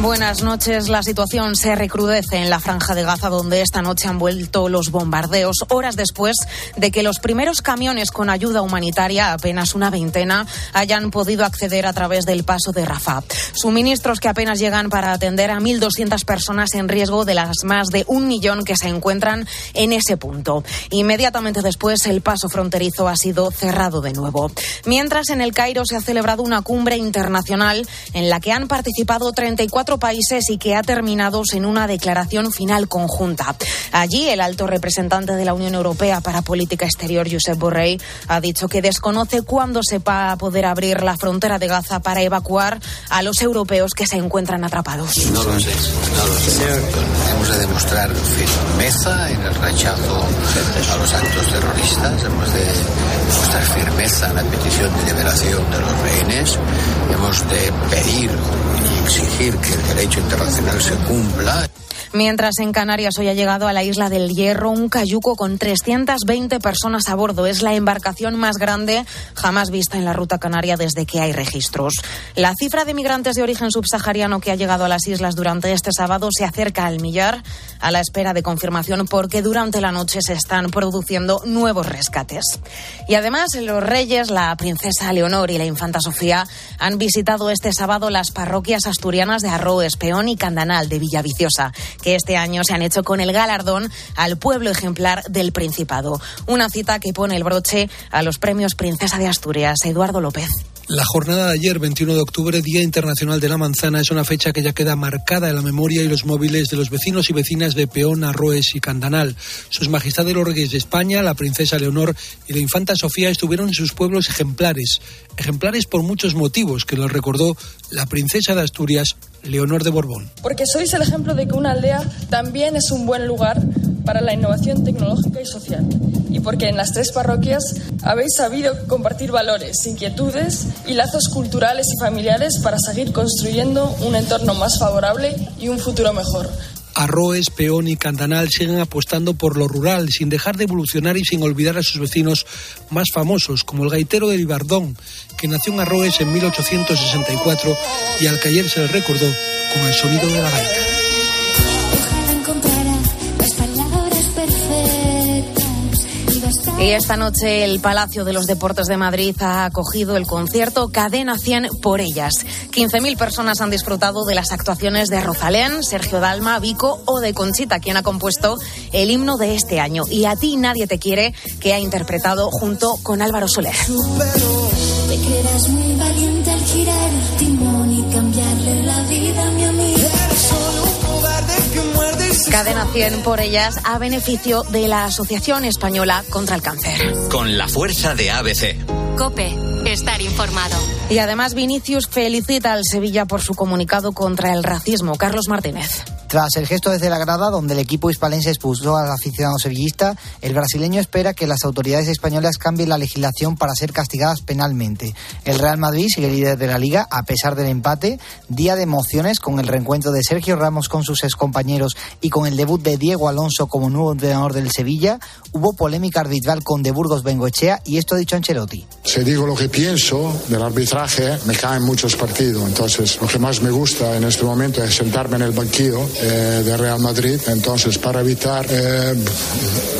Buenas noches. La situación se recrudece en la franja de Gaza, donde esta noche han vuelto los bombardeos, horas después de que los primeros camiones con ayuda humanitaria, apenas una veintena, hayan podido acceder a través del paso de Rafah. Suministros que apenas llegan para atender a 1.200 personas en riesgo de las más de un millón que se encuentran en ese punto. Inmediatamente después, el paso fronterizo ha sido cerrado de nuevo. Mientras, en el Cairo se ha celebrado una cumbre internacional en la que han participado 34 países y que ha terminado en una declaración final conjunta. Allí, el alto representante de la Unión Europea para Política Exterior, Josep Borrell, ha dicho que desconoce cuándo se va a poder abrir la frontera de Gaza para evacuar a los europeos que se encuentran atrapados. No lo sé, no lo sé. Hemos de demostrar firmeza en el rechazo a los actos terroristas, hemos de demostrar firmeza en la petición de liberación de los rehenes, hemos de pedir y exigir que el derecho internacional se cumpla. Mientras en Canarias hoy ha llegado a la isla del Hierro un cayuco con 320 personas a bordo. Es la embarcación más grande jamás vista en la ruta canaria desde que hay registros. La cifra de migrantes de origen subsahariano que ha llegado a las islas durante este sábado se acerca al millar a la espera de confirmación porque durante la noche se están produciendo nuevos rescates. Y además los reyes, la princesa Leonor y la infanta Sofía han visitado este sábado las parroquias asturianas de Arroes, Peón y Candanal de Villaviciosa que este año se han hecho con el galardón al pueblo ejemplar del Principado. Una cita que pone el broche a los premios Princesa de Asturias, Eduardo López. La jornada de ayer, 21 de octubre, Día Internacional de la Manzana, es una fecha que ya queda marcada en la memoria y los móviles de los vecinos y vecinas de Peón, Arroes y Candanal. Sus majestades los reyes de España, la princesa Leonor y la infanta Sofía estuvieron en sus pueblos ejemplares. Ejemplares por muchos motivos que los recordó la princesa de Asturias, Leonor de Borbón. Porque sois el ejemplo de que una aldea también es un buen lugar para la innovación tecnológica y social. Y porque en las tres parroquias habéis sabido compartir valores, inquietudes y lazos culturales y familiares para seguir construyendo un entorno más favorable y un futuro mejor. Arroes, Peón y Candanal siguen apostando por lo rural, sin dejar de evolucionar y sin olvidar a sus vecinos más famosos, como el gaitero de Ibardón, que nació en Arroes en 1864 y al que ayer se le recordó con el sonido de la gaita. Y esta noche el Palacio de los Deportes de Madrid ha acogido el concierto Cadena 100 por ellas. 15.000 personas han disfrutado de las actuaciones de Rosalén, Sergio Dalma, Vico o de Conchita, quien ha compuesto el himno de este año. Y a ti nadie te quiere, que ha interpretado junto con Álvaro Soler. Te creerás muy valiente al girar el timón y cambiarle la vida. Cadena 100 por ellas a beneficio de la Asociación Española contra el Cáncer. Con la fuerza de ABC. Cope, estar informado. Y además Vinicius felicita al Sevilla por su comunicado contra el racismo. Carlos Martínez. Tras el gesto desde la grada, donde el equipo hispalense expulsó al aficionado sevillista, el brasileño espera que las autoridades españolas cambien la legislación para ser castigadas penalmente. El Real Madrid sigue líder de la liga a pesar del empate. Día de emociones con el reencuentro de Sergio Ramos con sus excompañeros y con el debut de Diego Alonso como nuevo entrenador del Sevilla. Hubo polémica arbitral con De Burgos Bengoechea y esto ha dicho Ancelotti. Si digo lo que pienso del arbitraje, me caen muchos partidos. Entonces, lo que más me gusta en este momento es sentarme en el banquillo eh, de Real Madrid. Entonces, para evitar eh,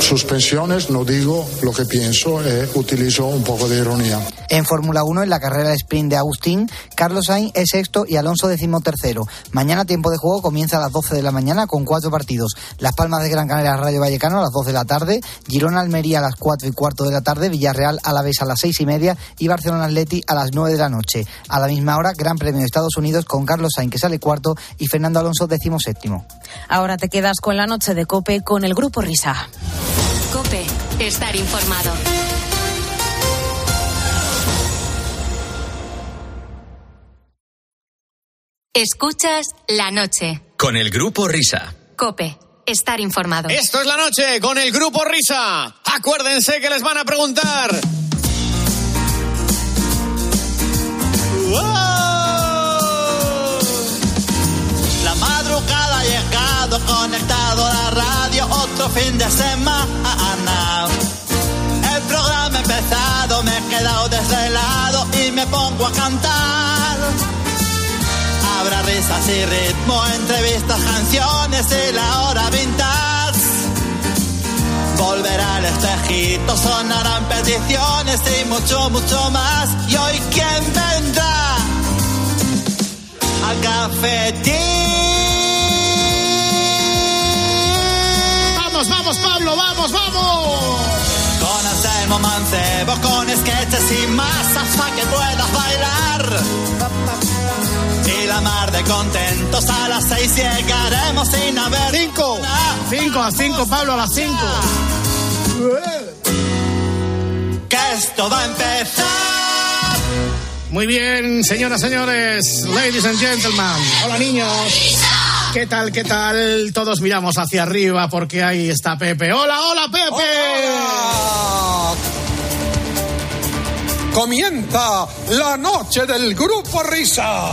suspensiones, no digo lo que pienso, eh, utilizo un poco de ironía. En Fórmula 1, en la carrera de sprint de Agustín, Carlos Sainz es sexto y Alonso decimotercero. Mañana tiempo de juego comienza a las 12 de la mañana con cuatro partidos. Las Palmas de Gran Canaria, Rayo Vallecano a las 2 de la tarde, Girona Almería a las 4 y cuarto de la tarde, Villarreal a la vez a las seis y media y Barcelona Atleti a las 9 de la noche. A la misma hora, Gran Premio de Estados Unidos con Carlos Sainz que sale cuarto y Fernando Alonso Ahora te quedas con la noche de Cope con el grupo Risa. Cope, estar informado. Escuchas la noche. Con el grupo Risa. Cope, estar informado. Esto es la noche con el grupo Risa. Acuérdense que les van a preguntar. ¡Wow! Conectado a la radio, otro fin de semana. El programa empezado, me he quedado desvelado y me pongo a cantar. Habrá risas y ritmo, entrevistas, canciones y la hora vintage. Volverá el espejito, sonarán peticiones y mucho, mucho más. ¿Y hoy quién vendrá? Al cafetín. Vamos, vamos, Pablo, vamos, vamos. Con Anselmo Mancebo, con sketches y más hasta que puedas bailar. Y la mar de contentos a las seis llegaremos sin haber. Cinco. Cinco a cinco, Pablo, a las cinco. Que esto va a empezar. Muy bien, señoras, señores, ladies and gentlemen. Hola, niños. ¿Qué tal, qué tal? Todos miramos hacia arriba porque ahí está Pepe. Hola, hola, Pepe. Comienza la noche del grupo Risa.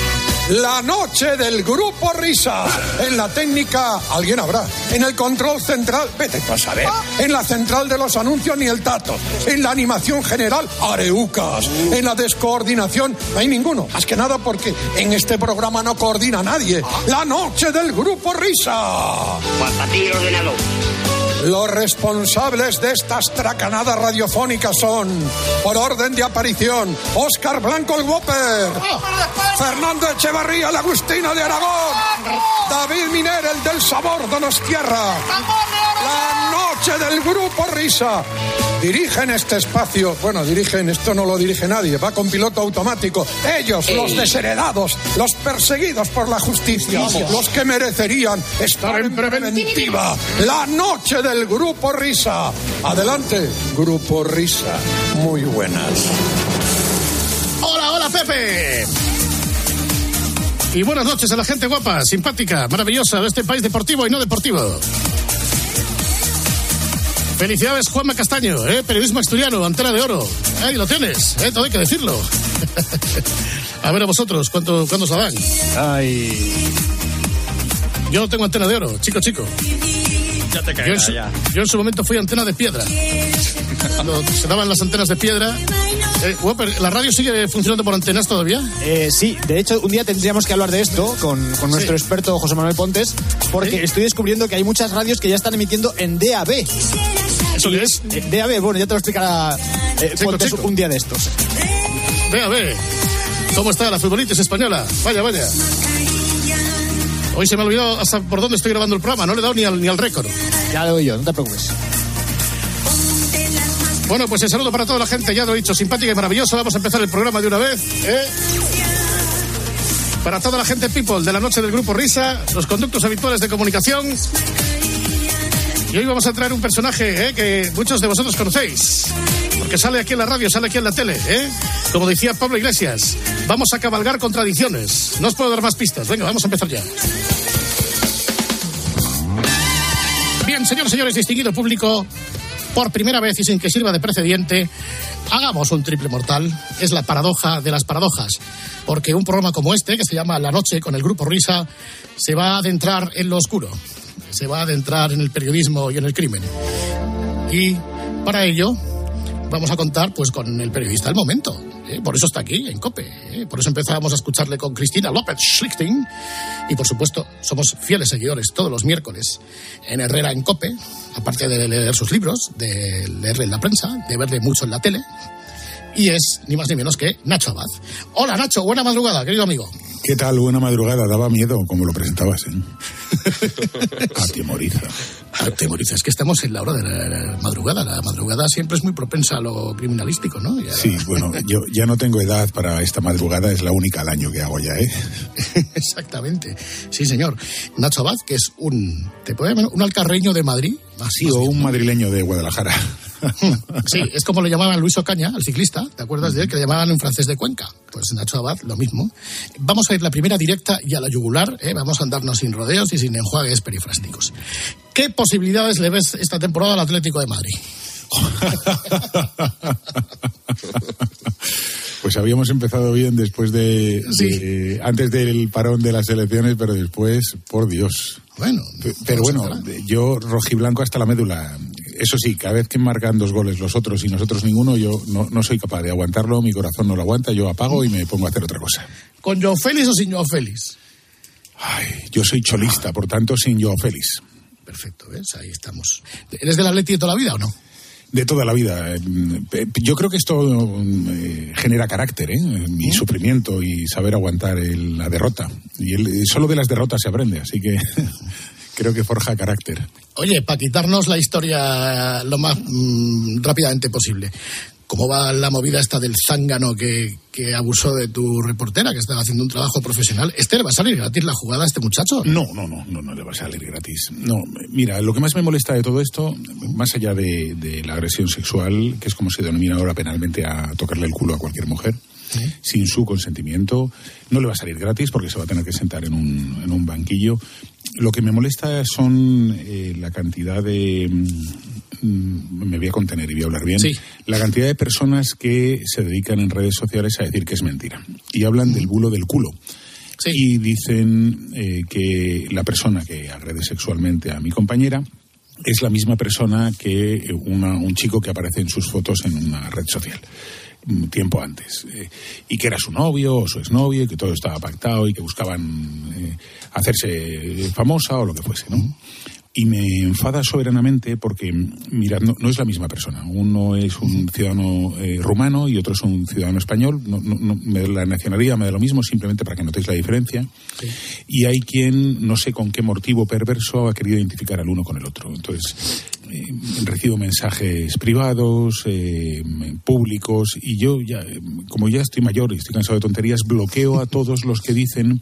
La noche del grupo Risa. En la técnica, alguien habrá. En el control central, vete a saber. En la central de los anuncios, ni el tato. En la animación general, areucas. En la descoordinación, no hay ninguno. Más que nada porque en este programa no coordina nadie. La noche del grupo Risa. Los responsables de estas tracanadas radiofónicas son, por orden de aparición, Óscar Blanco el Whopper, Fernando Echevarría, la Agustina de Aragón, David Miner, el del sabor Donostierra, la noche del grupo Risa. Dirigen este espacio, bueno, dirigen, esto no lo dirige nadie, va con piloto automático. Ellos, los desheredados, los perseguidos por la justicia, los que merecerían estar en preventiva. La noche del grupo Risa. Adelante, grupo Risa. Muy buenas. Hola, hola, Pepe. Y buenas noches a la gente guapa, simpática, maravillosa de este país deportivo y no deportivo. Felicidades, Juanma Castaño, ¿eh? periodismo asturiano, antena de oro. Ahí lo tienes, ¿eh? todo hay que decirlo. a ver a vosotros, ¿cuánto, ¿cuándo os la dan? Ay. Yo no tengo antena de oro, chico, chico. Ya te Yo en, caerá, su, ya. yo en su momento fui antena de piedra. Cuando se daban las antenas de piedra. Eh, ¿La radio sigue funcionando por antenas todavía? Eh, sí, de hecho, un día tendríamos que hablar de esto con, con nuestro experto José Manuel Pontes, porque estoy descubriendo que hay muchas radios que ya están emitiendo en DAB. ¿Eso qué es? Eh, DAB, bueno, ya te lo explicará eh, Chico, Pontes chico. un día de estos. Ver. ¿Cómo está la futbolitis española? Vaya, vaya. Hoy se me ha olvidado hasta por dónde estoy grabando el programa. No le he dado ni al, ni al récord. Ya lo doy yo, no te preocupes. Bueno, pues el saludo para toda la gente, ya lo he dicho, simpática y maravillosa. Vamos a empezar el programa de una vez. ¿eh? Para toda la gente people de la noche del grupo Risa, los conductos habituales de comunicación. Y hoy vamos a traer un personaje ¿eh? que muchos de vosotros conocéis. Porque sale aquí en la radio, sale aquí en la tele. ¿eh? Como decía Pablo Iglesias, vamos a cabalgar contradicciones. No os puedo dar más pistas. Venga, vamos a empezar ya. Bien, señores, señores, distinguido público, por primera vez y sin que sirva de precedente, hagamos un triple mortal. Es la paradoja de las paradojas. Porque un programa como este, que se llama La Noche con el Grupo Risa, se va a adentrar en lo oscuro. Se va a adentrar en el periodismo y en el crimen. Y para ello vamos a contar pues con el periodista del momento. ¿Eh? Por eso está aquí, en COPE. ¿eh? Por eso empezamos a escucharle con Cristina López Schlichting. Y por supuesto, somos fieles seguidores todos los miércoles en Herrera en COPE. Aparte de leer sus libros, de leerle en la prensa, de verle mucho en la tele. y es ni más ni menos que Nacho Abad. Hola Nacho, buena madrugada, querido amigo. ¿Qué tal? Buena madrugada. Daba miedo como lo presentabas, ¿eh? Atemoriza. Atemoriza. Es que estamos en la hora de la madrugada. La madrugada siempre es muy propensa a lo criminalístico, ¿no? Ya... Sí, bueno, yo ya no tengo edad para esta madrugada. Es la única al año que hago ya, ¿eh? Exactamente. Sí, señor. Nacho Abad, que es un... ¿Te puede llamar? ¿Un alcarreño de Madrid? Sí, o un madrileño de Guadalajara. Sí, es como lo llamaban Luis Ocaña, al ciclista, ¿te acuerdas de él? Que le llamaban un francés de Cuenca. Pues Nacho Abad, lo mismo. Vamos a ir la primera directa y a la yugular, ¿eh? vamos a andarnos sin rodeos y sin enjuagues perifrásticos. ¿Qué posibilidades le ves esta temporada al Atlético de Madrid? Pues habíamos empezado bien después de, Sí. de- antes del parón de las elecciones, pero después, por Dios. Bueno, Pe- pero bueno, yo rojiblanco hasta la médula. Eso sí, cada vez que marcan dos goles los otros y nosotros ninguno, yo no, no soy capaz de aguantarlo, mi corazón no lo aguanta, yo apago y me pongo a hacer otra cosa. ¿Con Joe Félix o sin Joe Félix? Yo soy cholista, por tanto, sin yo Félix. Perfecto, ¿ves? Ahí estamos. ¿Eres del Atleti de toda la vida o no? De toda la vida. Eh, Yo creo que esto eh, genera carácter, ¿eh? mi sufrimiento y saber aguantar el- la derrota. Y el- solo de las derrotas se aprende, así que creo que forja carácter. Oye, para quitarnos la historia lo más mm, rápidamente posible. ¿Cómo va la movida esta del zángano que, que abusó de tu reportera, que estaba haciendo un trabajo profesional? ¿Este le va a salir gratis la jugada a este muchacho? No, no, no, no, no le va a salir gratis. No, mira, lo que más me molesta de todo esto, más allá de, de la agresión sexual, que es como se denomina ahora penalmente a tocarle el culo a cualquier mujer, sin su consentimiento, no le va a salir gratis porque se va a tener que sentar en un, en un banquillo. Lo que me molesta son eh, la cantidad de... mm, Me voy a contener y voy a hablar bien. Sí. La cantidad de personas que se dedican en redes sociales a decir que es mentira. Y hablan del bulo del culo. Y dicen eh, que la persona que agrede sexualmente a mi compañera es la misma persona que una- un chico que aparece en sus fotos en una red social tiempo antes eh, y que era su novio o su exnovio y que todo estaba pactado y que buscaban eh, hacerse famosa o lo que fuese, ¿no? Y me enfada soberanamente porque, mirad, no, no es la misma persona. Uno es un ciudadano eh, rumano y otro es un ciudadano español. No, no- no- me- la nacionalidad me da lo mismo, simplemente para que notéis la diferencia. Y hay quien, no sé con qué motivo perverso, ha querido identificar al uno con el otro. Entonces, recibo mensajes privados, eh, públicos, y yo ya, eh, como ya estoy mayor y estoy cansado de tonterías, bloqueo a todos los que dicen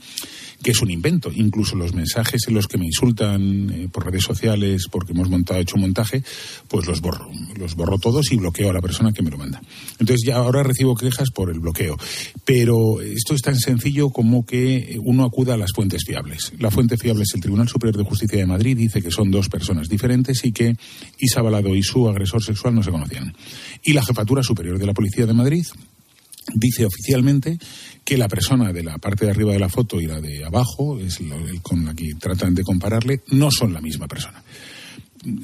que es un invento. Incluso los mensajes en los que me insultan eh, por redes sociales porque hemos montado, hecho un montaje, pues los borro. Los borro todos y bloqueo a la persona que me lo manda. Entonces ya ahora recibo quejas por el bloqueo. Pero esto es tan sencillo como que uno acuda a las fuentes fiables. La fuente fiable es el Tribunal Superior de Justicia de Madrid, dice que son dos personas diferentes y que Isa Balado y su agresor sexual no se conocían. Y la Jefatura Superior de la Policía de Madrid dice oficialmente que la persona de la parte de arriba de la foto y la de abajo, es con la que tratan de compararle, no son la misma persona.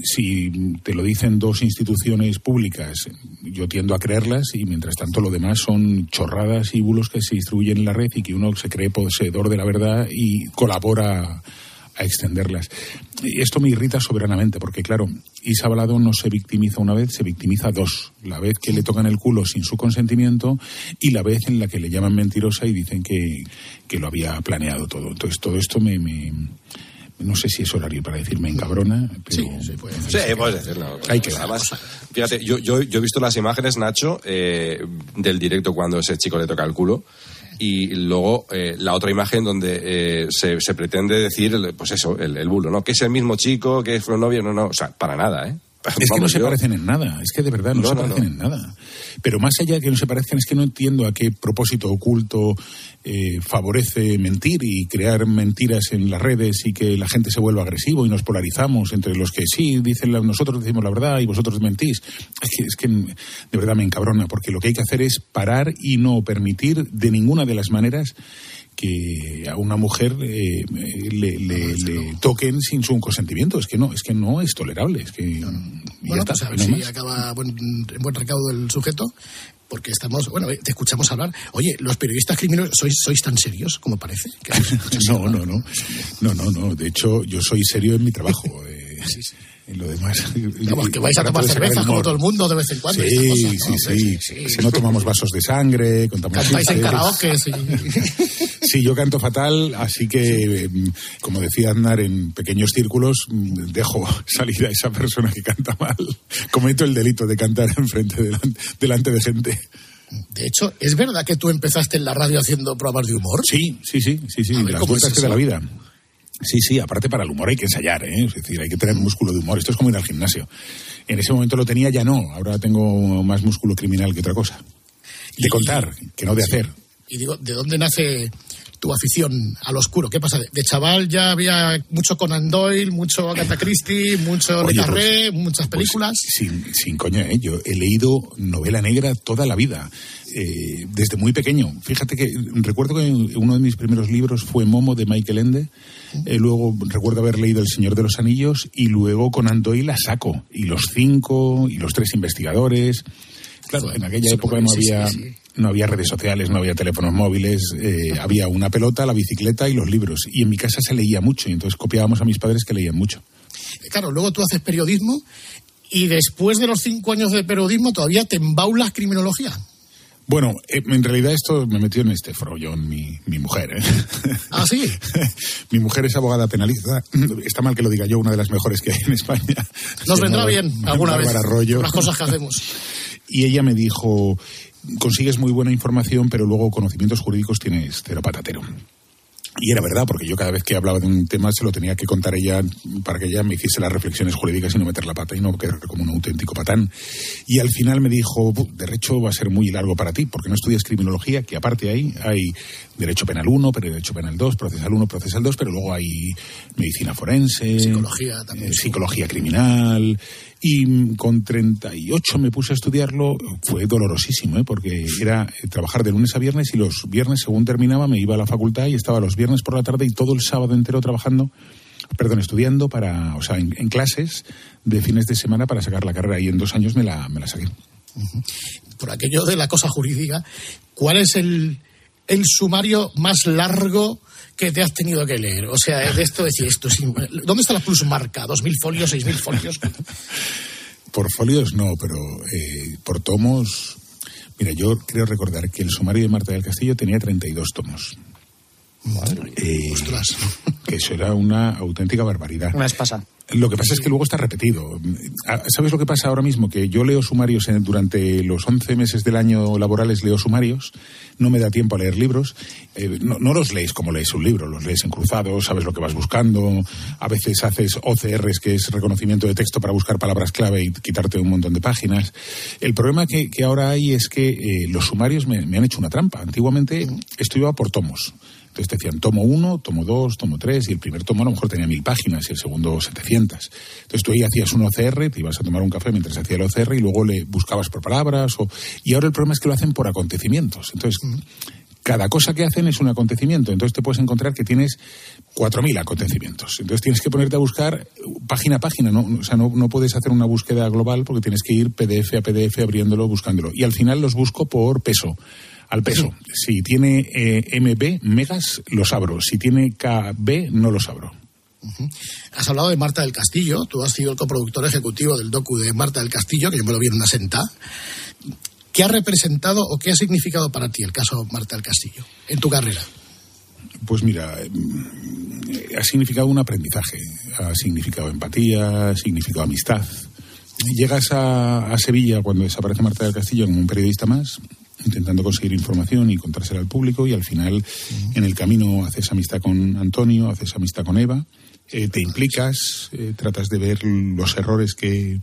Si te lo dicen dos instituciones públicas, yo tiendo a creerlas y mientras tanto lo demás son chorradas y bulos que se distribuyen en la red y que uno se cree poseedor de la verdad y colabora a extenderlas. Y esto me irrita soberanamente porque, claro, Isa Balado no se victimiza una vez, se victimiza dos. La vez que le tocan el culo sin su consentimiento y la vez en la que le llaman mentirosa y dicen que, que lo había planeado todo. Entonces, todo esto me... me- no sé si es horario para decirme encabrona, pero... Sí, puedes decirlo. Hay que Además, fíjate, yo, yo, yo he visto las imágenes, Nacho, eh, del directo cuando ese chico le toca el culo. Y luego eh, la otra imagen donde eh, se, se pretende decir, pues eso, el, el bulo, ¿no? Que es el mismo chico, que fue novio, no, no, o sea, para nada, ¿eh? Es que no se parecen en nada, es que de verdad no, No, se parecen no. en nada. Pero más allá de que no se parezcan, es que no entiendo a qué propósito oculto eh, favorece mentir y crear mentiras en las redes y que la gente se vuelva agresivo y nos polarizamos entre los que sí dicen la- nosotros decimos la verdad y vosotros mentís. Es que, es que de verdad me encabrona, porque lo que hay que hacer es parar y no permitir de ninguna de las maneras que a una mujer eh, le, le- le toquen sin su consentimiento. Es que no, es que no es tolerable. Es que ya Bueno, está, pues a ver no si más. acaba buen, en buen recaudo el sujeto, porque estamos, bueno, eh, te escuchamos hablar. Oye, los periodistas criminales, ¿sois, sois tan serios como parece? No, no, no. No, no, no. De hecho, yo soy serio en mi trabajo. eh, En lo demás. Vamos, que vais a tomar cerveza como todo el mundo de vez en cuando. Sí, sí, ¿no? sí, Si no tomamos vasos de sangre, contamos Cantáis en karaoke, sí. Sí, yo canto fatal, así que, mm, como decía Aznar, en pequeños círculos mm, dejo salir a esa persona que canta mal. Cometo el delito de cantar enfrente delante, delante de gente. De hecho, ¿es verdad que tú empezaste en la radio haciendo programas de humor? Sí, sí, sí, sí, sí, ver, las ¿cómo es vueltas que da la vida. Sí, sí, aparte para el humor hay que ensayar, ¿eh? Es decir, hay que tener músculo de humor. Esto es como ir al gimnasio. En ese momento lo tenía, ya no. Ahora tengo más músculo criminal que otra cosa. De contar, que no de hacer. Y digo, ¿de dónde nace tu afición al oscuro? ¿Qué pasa? De, chaval ya había mucho Conan Doyle, mucho Agatha Christie, mucho Le Oye, pues, Carré, muchas películas. Sin, sin coña, ¿eh? yo he leído novela negra toda la vida, eh, desde muy pequeño. Fíjate que recuerdo que uno de mis primeros libros fue Momo de Michael Ende, eh, luego recuerdo haber leído El Señor de los Anillos y luego Conan Doyle la saco, y Los Cinco, y Los Tres Investigadores. Claro, en aquella época no sí, sí, había, sí. No había redes sociales, no había teléfonos móviles, eh, había una pelota, la bicicleta y los libros. Y en mi casa se leía mucho, y entonces copiábamos a mis padres que leían mucho. Claro, luego tú haces periodismo y después de los cinco años de periodismo todavía te embaulas criminología. Bueno, eh, en realidad esto me metió en este frollón mi, mi mujer. ¿eh? ¿Ah, sí? mi mujer es abogada penalista. Está mal que lo diga yo, una de las mejores que hay en España. Nos vendrá bien alguna vez las cosas que hacemos. Y ella me dijo, consigues muy buena información, pero luego conocimientos jurídicos tienes cero patatero. Y era verdad, porque yo cada vez que hablaba de un tema se lo tenía que contar ella para que ella me hiciese las reflexiones jurídicas y no meter la pata y no quedar como un auténtico patán. Y al final me dijo, "Bu, derecho va a ser muy largo para ti, porque no estudias criminología, que aparte ahí hay derecho penal 1, pero derecho penal 2, procesal 1, procesal 2, pero luego hay medicina forense, Psicología también. eh, psicología criminal. Y mm, con 38 me puse a estudiarlo. Fue dolorosísimo, ¿eh? porque era eh, trabajar de lunes a viernes y los viernes, según terminaba, me iba a la facultad y estaba los viernes por la tarde y todo el sábado entero trabajando, perdón, estudiando para, o sea, en, en clases de fines de semana para sacar la carrera. Y en dos años me la, me la saqué. Por aquello de la cosa jurídica, ¿cuál es el, el sumario más largo que te has tenido que leer? O sea, de esto decir esto. es ¿Dónde está la plusmarca? ¿Dos mil folios, seis mil folios? Por folios no, pero eh, por tomos. Mira, yo creo recordar que el sumario de Marta del Castillo tenía 32 tomos. Eh, que eso era una auténtica barbaridad. Una espasa. Lo que pasa es que luego está repetido. Ah, ¿Sabes lo que pasa ahora mismo? Que yo leo sumarios en- durante los 11 meses del año laborales, leo sumarios, no me da tiempo a leer libros. Eh, no, no los lees como lees un libro, los lees en cruzado, sabes lo que vas buscando. A veces haces OCRs, que es reconocimiento de texto para buscar palabras clave y quitarte un montón de páginas. El problema que, que ahora hay es que eh, los sumarios me, me han hecho una trampa. Antiguamente esto iba por tomos. Entonces te decían tomo uno, tomo dos, tomo tres, y el primer tomo a lo mejor tenía mil páginas y el segundo 700. Entonces tú ahí hacías un OCR, te ibas a tomar un café mientras hacía el OCR y luego le buscabas por palabras. O... Y ahora el problema es que lo hacen por acontecimientos. Entonces, cada cosa que hacen es un acontecimiento. Entonces te puedes encontrar que tienes 4.000 acontecimientos. Entonces tienes que ponerte a buscar página a página. ¿no? O sea, no, no puedes hacer una búsqueda global porque tienes que ir PDF a PDF abriéndolo, buscándolo. Y al final los busco por peso al peso. Si tiene eh, MB, megas, los abro. Si tiene KB, no los abro. Has hablado de Marta del Castillo, tú has sido el coproductor ejecutivo del docu de Marta del Castillo, que yo me lo vi en una senta. ¿Qué ha representado o qué ha significado para ti el caso Marta del Castillo en tu carrera? Pues mira, mm, ha significado un aprendizaje, ha significado empatía, ha significado amistad. Llegas a, a Sevilla cuando desaparece Marta del Castillo como un periodista más, intentando conseguir información y contársela al público y al final en el camino haces amistad con Antonio, haces amistad con Eva, eh, te implicas, eh, tratas de ver los errores que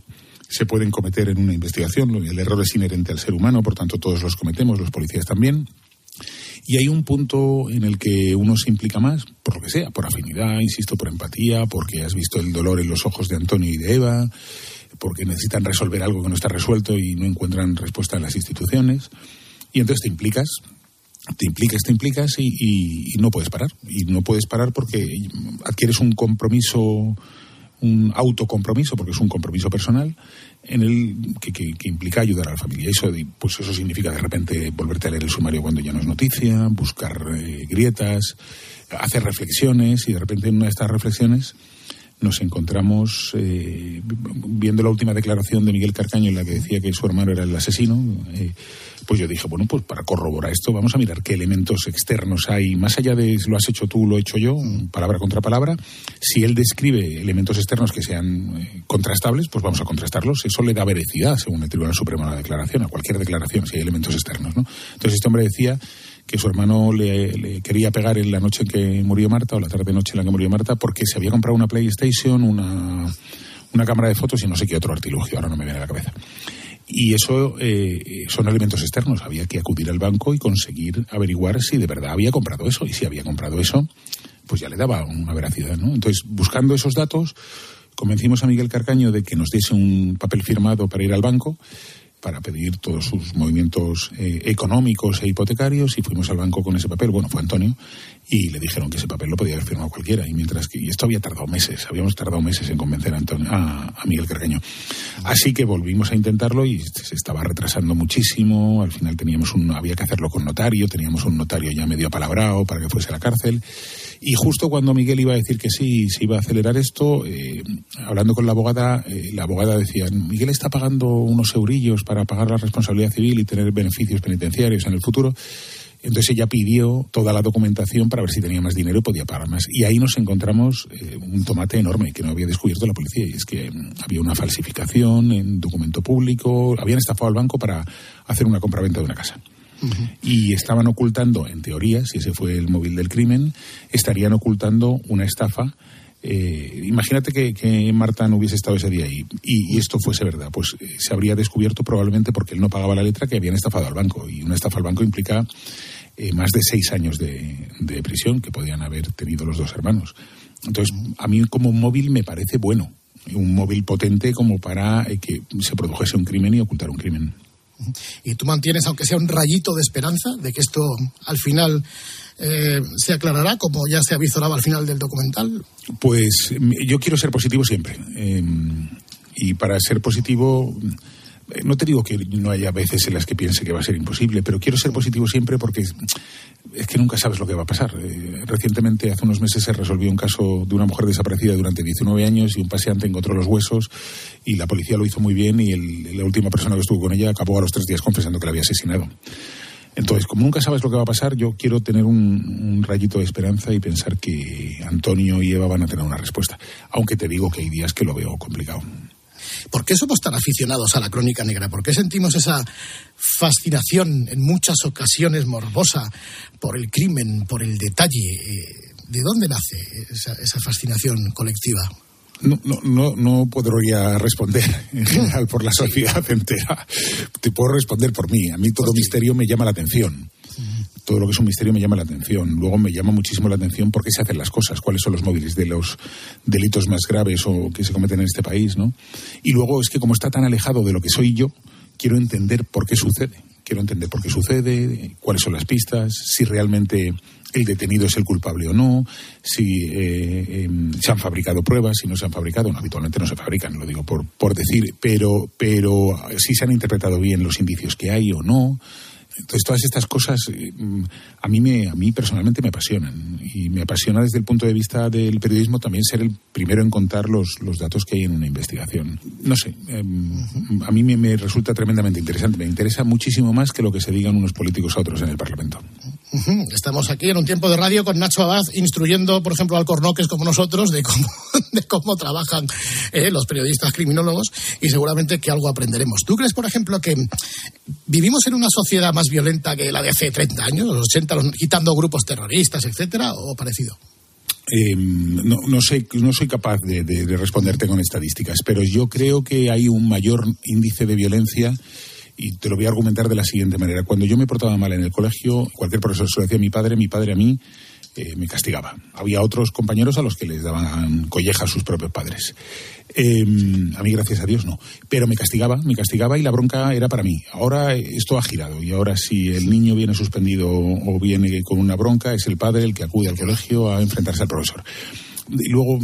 se pueden cometer en una investigación. El error es inherente al ser humano, por tanto todos los cometemos, los policías también. Y hay un punto en el que uno se implica más, por lo que sea, por afinidad, insisto, por empatía, porque has visto el dolor en los ojos de Antonio y de Eva, porque necesitan resolver algo que no está resuelto y no encuentran respuesta en las instituciones. Y entonces te implicas, te implicas, te implicas y, no puedes parar. Y no puedes parar porque adquieres un compromiso, un autocompromiso, porque es un compromiso personal, en el que, que- implica ayudar a la familia. Eso, pues eso significa de repente volverte a leer el sumario cuando ya no es noticia, buscar eh, grietas, hacer reflexiones y de repente en una de estas reflexiones nos encontramos eh, viendo la última declaración de Miguel Carcaño en la que decía que su hermano era el asesino. Eh, pues yo dije, bueno, pues para corroborar esto vamos a mirar qué elementos externos hay, más allá de lo has hecho tú, lo he hecho yo, palabra contra palabra. Si él describe elementos externos que sean eh, contrastables, pues vamos a contrastarlos. Eso le da veracidad, según el Tribunal Supremo, a la declaración, a cualquier declaración, si hay elementos externos. ¿no? Entonces este hombre decía que su hermano le, quería pegar en la noche en que murió Marta, o la tarde-noche en la que murió Marta, porque se había comprado una PlayStation, una, una cámara de fotos y no sé qué otro artilugio, ahora no me viene a la cabeza. Y eso eh, son elementos externos. Había que acudir al banco y conseguir averiguar si de verdad había comprado eso. Y si había comprado eso, pues ya le daba una veracidad, ¿no? Entonces, buscando esos datos, convencimos a Miguel Carcaño de que nos diese un papel firmado para ir al banco para pedir todos sus movimientos eh, económicos e hipotecarios y fuimos al banco con ese papel. Bueno, fue Antonio y le dijeron que ese papel lo podía haber firmado cualquiera. Y mientras que y esto había tardado meses, habíamos tardado meses en convencer a, Antonio, a, Miguel Carcaño. Así que volvimos a intentarlo y se estaba retrasando muchísimo. Al final teníamos un, había que hacerlo con notario, teníamos un notario ya medio apalabrado para que fuese a la cárcel. Y justo cuando Miguel iba a decir que sí, se iba a acelerar esto, eh, hablando con la abogada, eh, la abogada decía, Miguel está pagando unos eurillos para pagar la responsabilidad civil y tener beneficios penitenciarios en el futuro. Entonces ella pidió toda la documentación para ver si tenía más dinero y podía pagar más. Y ahí nos encontramos eh, un tomate enorme que no había descubierto la policía. Y es que mm, había una falsificación en documento público. Habían estafado al banco para hacer una compraventa de una casa y estaban ocultando, en teoría, si ese fue el móvil del crimen, estarían ocultando una estafa. Eh, imagínate que, Marta no hubiese estado ese día ahí y, esto fuese verdad, pues eh, se habría descubierto probablemente porque él no pagaba la letra que habían estafado al banco y una estafa al banco implica eh, más de seis años de, de, prisión que podían haber tenido los dos hermanos. Entonces, a mí como móvil me parece bueno, un móvil potente como para que se produjese un crimen y ocultar un crimen. Y tú mantienes, aunque sea un rayito de esperanza, de que esto al final eh, se aclarará, como ya se avisoraba al final del documental. Pues yo quiero ser positivo siempre. Eh, y para ser positivo no te digo que no haya veces en las que piense que va a ser imposible, pero quiero ser positivo siempre porque es que nunca sabes lo que va a pasar. Eh, recientemente, hace unos meses, se resolvió un caso de una mujer desaparecida durante 19 años y un paseante encontró los huesos y la policía lo hizo muy bien y la última persona que estuvo con ella acabó a los tres días confesando que la había asesinado. Entonces, como nunca sabes lo que va a pasar, yo quiero tener un, un, rayito de esperanza y pensar que Antonio y Eva van a tener una respuesta. Aunque te digo que hay días que lo veo complicado. ¿Por qué somos tan aficionados a la crónica negra? ¿Por qué sentimos esa fascinación en muchas ocasiones morbosa por el crimen, por el detalle? Eh, ¿De dónde nace esa, fascinación colectiva? No, no, no, no podría responder en general por la sociedad entera. Te puedo responder por mí. A mí todo misterio me llama la atención todo lo que es un misterio me llama la atención. Luego me llama muchísimo la atención por qué se hacen las cosas, cuáles son los móviles de los delitos más graves o que se cometen en este país, ¿no? Y luego es que como está tan alejado de lo que soy yo, quiero entender por qué sucede. Quiero entender por qué sucede, cuáles son las pistas, si realmente el detenido es el culpable o no, si eh, em, se han fabricado pruebas, si no se han fabricado, no, habitualmente no se fabrican, lo digo por, por decir, pero, pero si se han interpretado bien los indicios que hay o no, entonces, todas estas cosas eh, a mí, me, a mí personalmente me apasionan. Y me apasiona desde el punto de vista del periodismo también ser el primero en contar los, los datos que hay en una investigación. No sé, em, a mí me, resulta tremendamente interesante. Me interesa muchísimo más que lo que se digan unos políticos a otros en el Parlamento. Estamos aquí en un tiempo de radio con Nacho Abad instruyendo, por ejemplo, al Cornoques como nosotros de cómo, de cómo trabajan eh, los periodistas criminólogos y seguramente que algo aprenderemos. ¿Tú crees, por ejemplo, que vivimos en una sociedad más violenta que la de hace 30 años, los 80, quitando grupos terroristas, etcétera, o parecido? Em, no, no, sé, no soy capaz de, responderte con estadísticas, pero yo creo que hay un mayor índice de violencia y te lo voy a argumentar de la siguiente manera. Cuando yo me portaba mal en el colegio, cualquier profesor se lo decía a mi padre, mi padre a mí, eh, me castigaba. Había otros compañeros a los que les daban colleja a sus propios padres. Em, a mí, gracias a Dios, no. Pero me castigaba, me castigaba y la bronca era para mí. Ahora esto ha girado y ahora si el niño viene suspendido o viene con una bronca, es el padre el que acude al colegio a enfrentarse al profesor. Y luego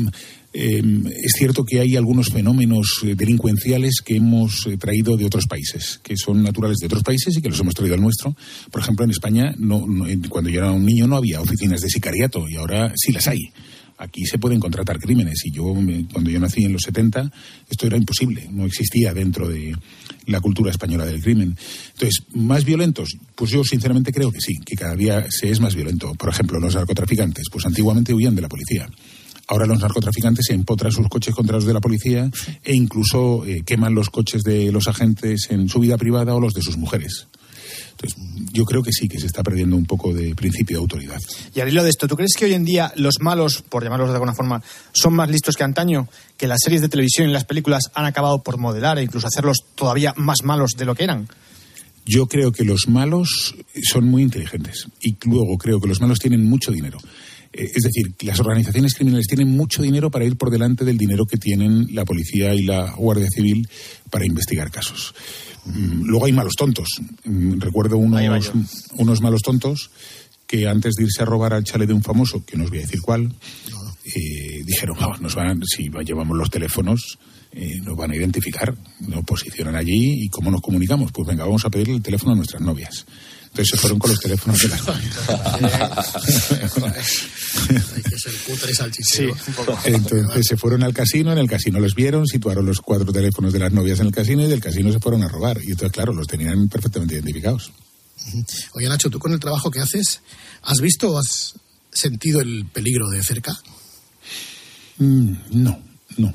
eh, es cierto que hay algunos fenómenos eh, delincuenciales que hemos eh, traído de otros países, que son naturales de otros países y que los hemos traído al nuestro. Por ejemplo, en España, no, cuando yo era un niño no había oficinas de sicariato y ahora sí las hay. Aquí se pueden contratar crímenes y yo, cuando yo nací en los 70, esto era imposible, no existía dentro de la cultura española del crimen. Entonces, ¿más violentos? Pues yo sinceramente creo que sí, que cada día se es más violento. Por ejemplo, los narcotraficantes, pues antiguamente huían de la policía. Ahora los narcotraficantes se empotran sus coches contra los de la policía e incluso eh, queman los coches de los agentes en su vida privada o los de sus mujeres. Entonces, yo creo que sí, que se está perdiendo un poco de principio de autoridad. Y al hilo de esto, ¿tú crees que hoy en día los malos, por llamarlos de alguna forma, son más listos que antaño? ¿Que las series de televisión y las películas han acabado por modelar e incluso hacerlos todavía más malos de lo que eran? Yo creo que los malos son muy inteligentes y luego creo que los malos tienen mucho dinero. Eh, es decir, las organizaciones criminales tienen mucho dinero para ir por delante del dinero que tienen la policía y la Guardia Civil para investigar casos. Mm, luego hay malos tontos. Mm, recuerdo unos, unos malos tontos que antes de irse a robar al chale de un famoso, que no os voy a decir cuál, eh, dijeron, vamos, nos van, si llevamos los teléfonos, eh, nos van a identificar, nos posicionan allí y cómo nos comunicamos. Pues venga, vamos a pedirle el teléfono a nuestras novias. Entonces se fueron con los teléfonos de las Hay que ser Sí, Entonces se fueron al casino, en el casino los vieron, situaron los cuatro teléfonos de las novias en el casino y del casino se fueron a robar. Y entonces, claro, los tenían perfectamente identificados. Oye, Nacho, tú con el trabajo que haces, ¿has visto o has sentido el peligro de cerca? Mm, no, no.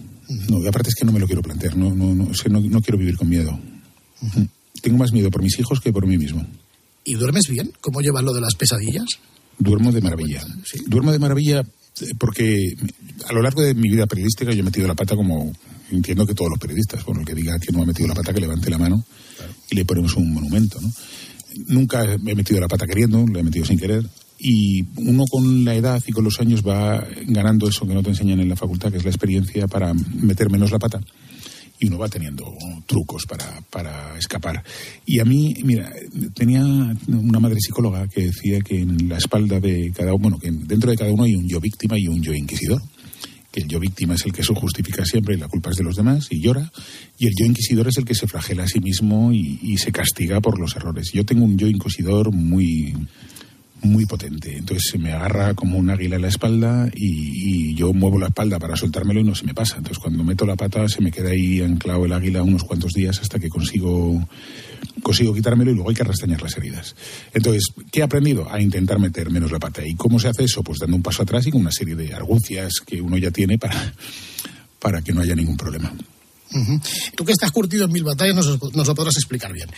No, y aparte es que no me lo quiero plantear, no, no, no, no, quiero vivir con miedo. Tengo más miedo por mis hijos que por mí mismo. ¿Y duermes bien? ¿Cómo llevas lo de las pesadillas? Duermo de maravilla. Duermo de maravilla eh, porque a lo largo de mi vida periodística yo he metido la pata como entiendo que todos los periodistas. Bueno, el que diga que no ha metido la pata, que levante la mano y le ponemos un monumento, ¿no? Nunca he metido la pata queriendo, lo he metido sin querer. Y uno con la edad y con los años va ganando eso que no te enseñan en la facultad, que es la experiencia para meter menos la pata y uno va teniendo trucos para, para escapar. Y a mí, mira, tenía una madre psicóloga que decía que en la espalda de cada uno, bueno, que dentro de cada uno hay un yo víctima y un yo inquisidor que el yo víctima es el que se justifica siempre y la culpa es de los demás y llora, y el yo inquisidor es el que se flagela a sí mismo y se castiga por los errores. Yo tengo un yo inquisidor muy, muy potente. Entonces se me agarra como un águila en la espalda y, yo muevo la espalda para soltármelo y no se me pasa. Entonces cuando meto la pata se me queda ahí anclado el águila unos cuantos días hasta que consigo consigo quitármelo y luego hay que restañar las heridas. Entonces, ¿qué he aprendido? A intentar meter menos la pata. ¿Y cómo se hace eso? Pues dando un paso atrás y con una serie de argucias que uno ya tiene para, para que no haya ningún problema. Tú que estás curtido en mil batallas nos, lo podrás explicar bien.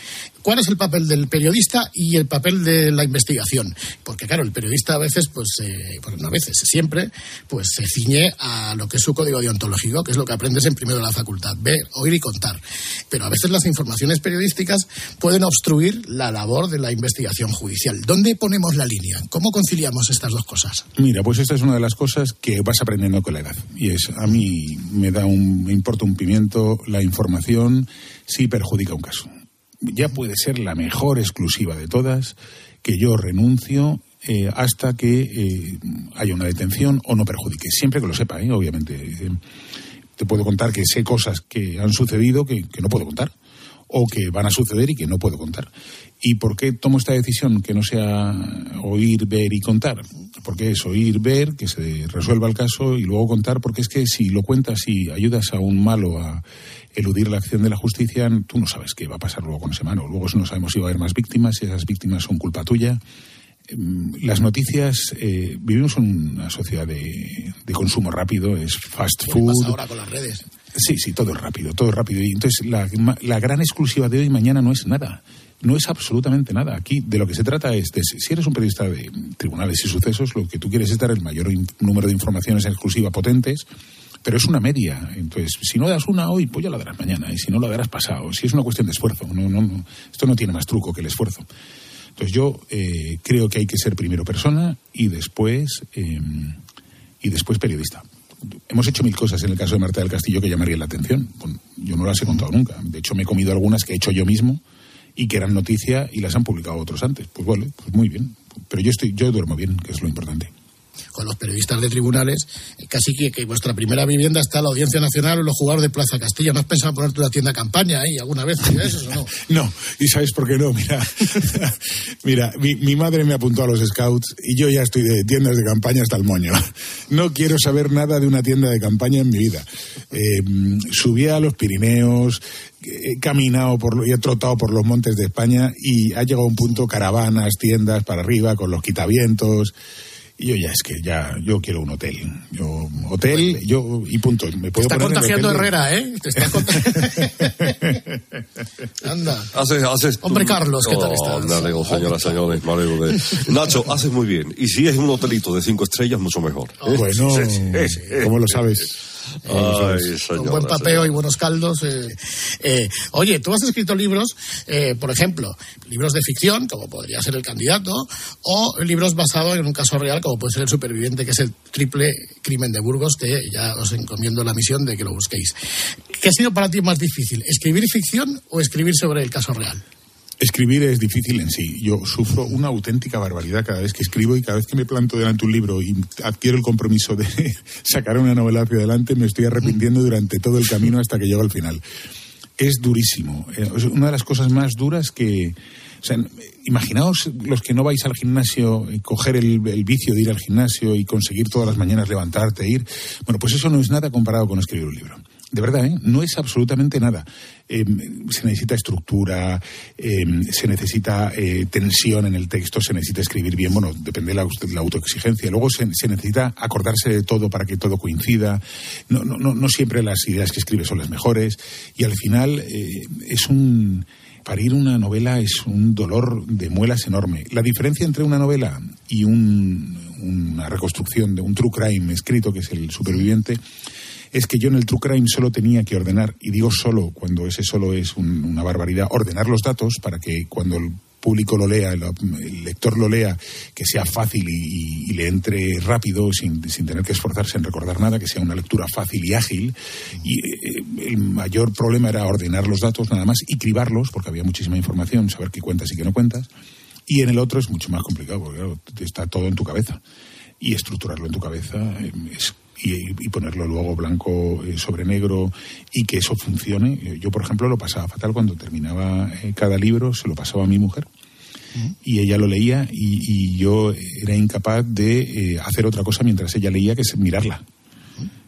¿Cuál es el papel del periodista y el papel de la investigación? Porque claro, el periodista a veces, pues, eh, no a veces, siempre, pues se ciñe a lo que es su código deontológico, que es lo que aprendes en primero de la facultad, ver, oír y contar. Pero a veces las informaciones periodísticas pueden obstruir la labor de la investigación judicial. ¿Dónde ponemos la línea? ¿Cómo conciliamos estas dos cosas? Mira, pues esta es una de las cosas que vas aprendiendo con la edad. Y es, a mí me da un, me importa un pimiento la información si perjudica un caso. Ya puede ser la mejor exclusiva de todas que yo renuncio eh, hasta que eh, haya una detención o no perjudique. Siempre que lo sepa, ¿eh? obviamente. te puedo contar que sé cosas que han sucedido que, que no puedo contar o que van a suceder y que no puedo contar. ¿Y por qué tomo esta decisión que no sea oír, ver y contar? Porque es oír, ver, que se resuelva el caso y luego contar, porque es que si lo cuentas y ayudas a un malo a eludir la acción de la justicia, tú no sabes qué va a pasar luego con ese malo. Luego no sabemos si va a haber más víctimas, si esas víctimas son culpa tuya. Em, las noticias, eh, vivimos en una sociedad de, consumo rápido, es fast food. Pasa ahora con las redes? Sí, sí, todo es rápido, todo es rápido. Y entonces la, la gran exclusiva de hoy mañana no es nada no es absolutamente nada. Aquí de lo que se trata es de, si eres un periodista de tribunales y sucesos, lo que tú quieres es dar el mayor número de informaciones exclusivas potentes, pero es una media. Entonces, si no das una hoy, pues ya la darás mañana, y si no la darás pasado. Si es una cuestión de esfuerzo, no, no, esto no tiene más truco que el esfuerzo. Entonces yo eh, creo que hay que ser primero persona y después em, y después periodista. Hemos hecho mil cosas en el caso de Marta del Castillo que llamarían la atención. yo no las he contado nunca. De hecho, me he comido algunas que he hecho yo mismo y que eran noticia y las han publicado otros antes. Pues bueno, pues muy bien. Pero yo estoy, yo duermo bien, que es lo importante. con los periodistas de tribunales, eh, casi que, que vuestra primera vivienda está la Audiencia Nacional o los jugadores de Plaza Castilla. ¿No has pensado en ponerte una tienda de campaña ahí alguna vez? ¿Eso o no? No, y ¿sabes por qué no? Mira, mira mi, mi madre me apuntó a los scouts y yo ya estoy de tiendas de campaña hasta el moño. No quiero saber nada de una tienda de campaña en mi vida. Eh, subí a los Pirineos, he caminado por, y he trotado por los montes de España y ha llegado un punto caravanas, tiendas para arriba con los quitavientos. Y yo ya es que ya, yo quiero un hotel. Yo, hotel, yo, y punto. Me puedo Está en el contagiando Herrera, ¿eh? Te está contagiando. Anda. Haces, haces Hombre, Carlos, ¿qué tal estás? Ándale, oh, señoras, señores, me alegro de... Nacho, haces muy bien. Y si es un hotelito de cinco estrellas, mucho mejor. ¿eh? Bueno, Sí, sí. ¿cómo lo sabes? ¿Cómo lo Ay? Con buen papeo señora. y buenos caldos. eh. Eh, oye, tú has escrito libros, eh, por ejemplo, libros de ficción, como podría ser El Candidato, o libros basados en un caso real, como puede ser El Superviviente, que es el triple crimen de Burgos, que ya os encomiendo la misión de que lo busquéis. ¿Qué ha sido para ti más difícil, escribir ficción o escribir sobre el caso real? Escribir es difícil en sí. Yo sufro una auténtica barbaridad cada vez que escribo y cada vez que me planto delante de un libro y adquiero el compromiso de sacar una novela hacia adelante, me estoy arrepintiendo durante todo el camino hasta que llego al final. Es durísimo. Eh, Es una de las cosas más duras que... O sea, imaginaos los que no vais al gimnasio, y coger el, el vicio de ir al gimnasio y conseguir todas las mañanas levantarte, e ir. Bueno, pues eso no es nada comparado con escribir un libro. De verdad, ¿eh? no es absolutamente nada. Eh, se necesita estructura, eh, se necesita eh, tensión en el texto, se necesita escribir bien, bueno, depende de la, de la autoexigencia. Luego se, se necesita acordarse de todo para que todo coincida. No, no, no, no siempre las ideas que escribe son las mejores. Y al final eh, es un... Parir una novela es un dolor de muelas enorme. La diferencia entre una novela y un- una reconstrucción de un true crime escrito, que es el superviviente, es que yo en el True Crime solo tenía que ordenar, y digo solo cuando ese solo es un- una barbaridad, ordenar los datos para que cuando el público lo lea, el, lector lo lea, que sea fácil y le entre rápido, sin, sin tener que esforzarse en recordar nada, que sea una lectura fácil y ágil. Y eh, el mayor problema era ordenar los datos nada más y cribarlos, porque había muchísima información, saber qué cuentas y qué no cuentas. Y en el otro es mucho más complicado, porque claro, está todo en tu cabeza. Y estructurarlo en tu cabeza eh, es- y, y ponerlo luego blanco eh, sobre negro y que eso funcione. Eh, Yo, por ejemplo, lo pasaba fatal cuando terminaba eh, cada libro, se lo pasaba a mi mujer. Y ella lo leía y, y yo era incapaz de eh, hacer otra cosa mientras ella leía que es mirarla.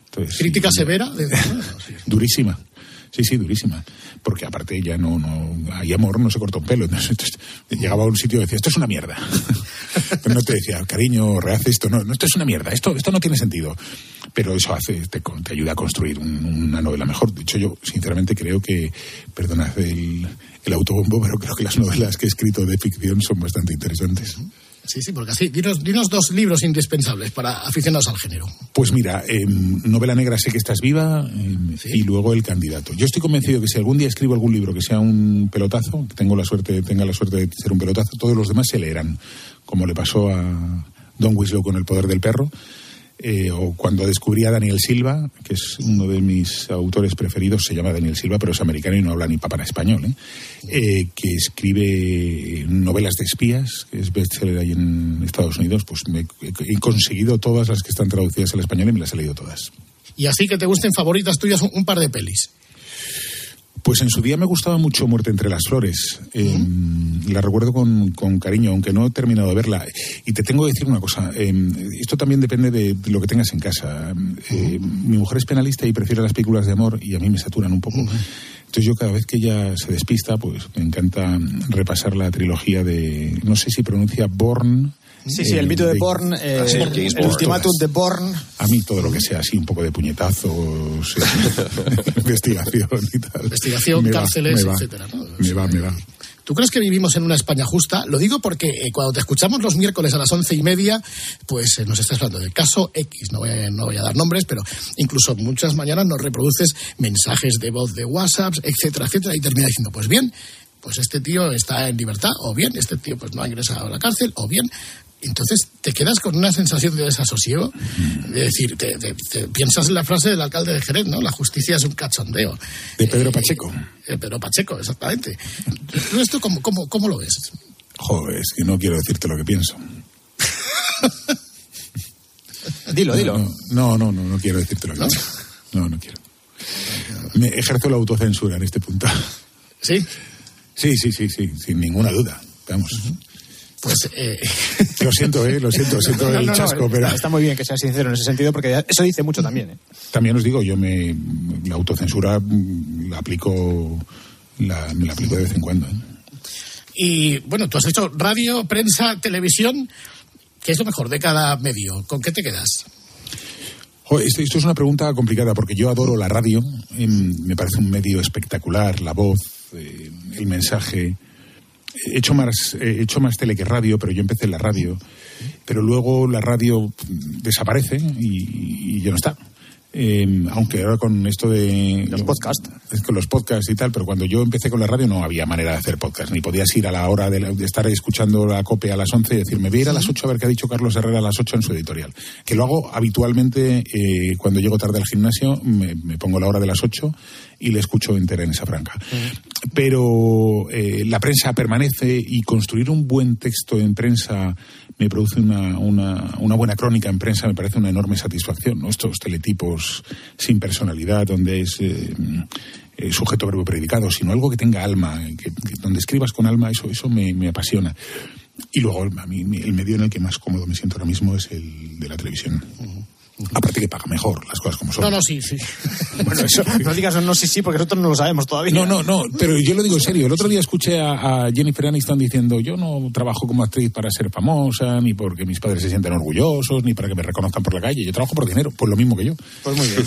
Entonces, ¿Crítica severa? De- durísima. Sí, sí, durísima. Porque aparte ya no, no hay amor, no se corta un pelo. Entonces, llegaba a un sitio y decía, esto es una mierda. Pero no te decía, cariño, rehace esto. No, no, esto es una mierda, esto, esto no tiene sentido. Pero eso hace, te, te ayuda a construir un- una novela mejor. De hecho, yo sinceramente creo que, perdonad el, el autobombo, pero creo que las novelas que he escrito de ficción son bastante interesantes. Sí, sí, porque así, dinos, dinos dos libros indispensables para aficionados al género. Pues mira, em, novela negra sé que estás viva em, y luego el candidato. Yo estoy convencido que si algún día escribo algún libro que sea un pelotazo, que tengo la suerte, tenga la suerte de ser un pelotazo, todos los demás se leerán, como le pasó a Don Winslow con El poder del perro. Eh, o cuando descubrí a Daniel Silva, que es uno de mis autores preferidos, se llama Daniel Silva, pero es americano y no habla ni papá español, ¿eh? Eh, que escribe novelas de espías, que es bestseller ahí en Estados Unidos, pues me, he conseguido todas las que están traducidas al español y me las he leído todas. Y así que te gusten favoritas tuyas un par de pelis. Pues en su día me gustaba mucho Muerte entre las flores. Eh, La recuerdo con, con cariño, aunque no he terminado de verla. Y te tengo que decir una cosa. eh, esto también depende de, lo que tengas en casa. Eh, Mi mujer es penalista y prefiere las películas de amor y a mí me saturan un poco. Entonces yo cada vez que ella se despista, pues me encanta repasar la trilogía de, no sé si pronuncia Born. Sí, sí, el mito de Born, eh, Sí, el ultimátum de Born. A mí todo lo que sea así, un poco de puñetazos, eh, investigación y tal. Investigación, Me cárceles, va, etcétera, ¿no? Me va, me va. ¿Tú crees que vivimos en una España justa? Lo digo porque eh, cuando te escuchamos los miércoles a las once y media, pues eh, nos estás hablando del caso X. No voy, a, no voy a dar nombres, pero incluso muchas mañanas nos reproduces mensajes de voz de WhatsApp, etcétera, etcétera, y termina diciendo, pues bien, pues este tío está en libertad, o bien, este tío pues no ha ingresado a la cárcel, o bien. Entonces te quedas con una sensación de desasosiego, de decir, te, te- te piensas en la frase del alcalde de Jerez, ¿no? La justicia es un cachondeo. De Pedro Pacheco. Eh, Pedro Pacheco, exactamente. ¿Tú esto cómo, cómo, cómo lo ves? Joder, es que no quiero decirte lo que pienso. Dilo, dilo. No, no, no, no, quiero decírtelo. ¿No? no, no quiero. Me ejerzo la autocensura en este punto. ¿Sí? Sí, sí, sí, sí, sin ninguna duda. Vamos. Pues eh... lo siento, eh, lo siento, siento el chasco, pero está muy bien que seas sincero en ese sentido porque eso dice mucho también. ¿eh? También os digo, yo me la autocensura la aplico, la, me la aplico de vez en cuando. ¿eh? Y bueno, tú has hecho radio, prensa, televisión. ¿Qué es lo mejor de cada medio? ¿Con qué te quedas? esto, esto, es una pregunta complicada porque yo adoro la radio. me parece un medio espectacular, la voz, eh, el mensaje he hecho más he hecho más tele que radio pero yo empecé en la radio. Pero luego la radio desaparece y, y ya no está. Eh, aunque ahora con esto de los podcasts con los podcasts y tal pero cuando yo empecé con la radio no había manera de hacer podcast ni podías ir a la hora de, estar escuchando la copia a las 11 y decirme voy a ir a las 8 a ver qué ha dicho Carlos Herrera a las 8 en su editorial que lo hago habitualmente eh, cuando llego tarde al gimnasio me, me pongo la hora de las 8 y le escucho entera en esa franca. Pero eh, la prensa permanece y construir un buen texto en prensa me produce una, una, una, buena crónica en prensa, me parece una enorme satisfacción. ¿no? Estos teletipos sin personalidad, donde es eh, eh, sujeto, verbo, predicado, sino algo que tenga alma, que, donde escribas con alma, eso, eso me, me apasiona. Y luego, a mí, el medio en el que más cómodo me siento ahora mismo es el de la televisión. Aparte que paga mejor, las cosas como son. No, no, sí, sí. bueno, eso, no digas no, sí, sí, porque nosotros no lo sabemos todavía. No, no, no, pero yo lo digo en serio. El otro día escuché a, Jennifer Aniston diciendo, yo no trabajo como actriz para ser famosa, ni porque mis padres se sienten orgullosos, ni para que me reconozcan por la calle. Yo trabajo por dinero, pues lo mismo que yo. Pues muy bien.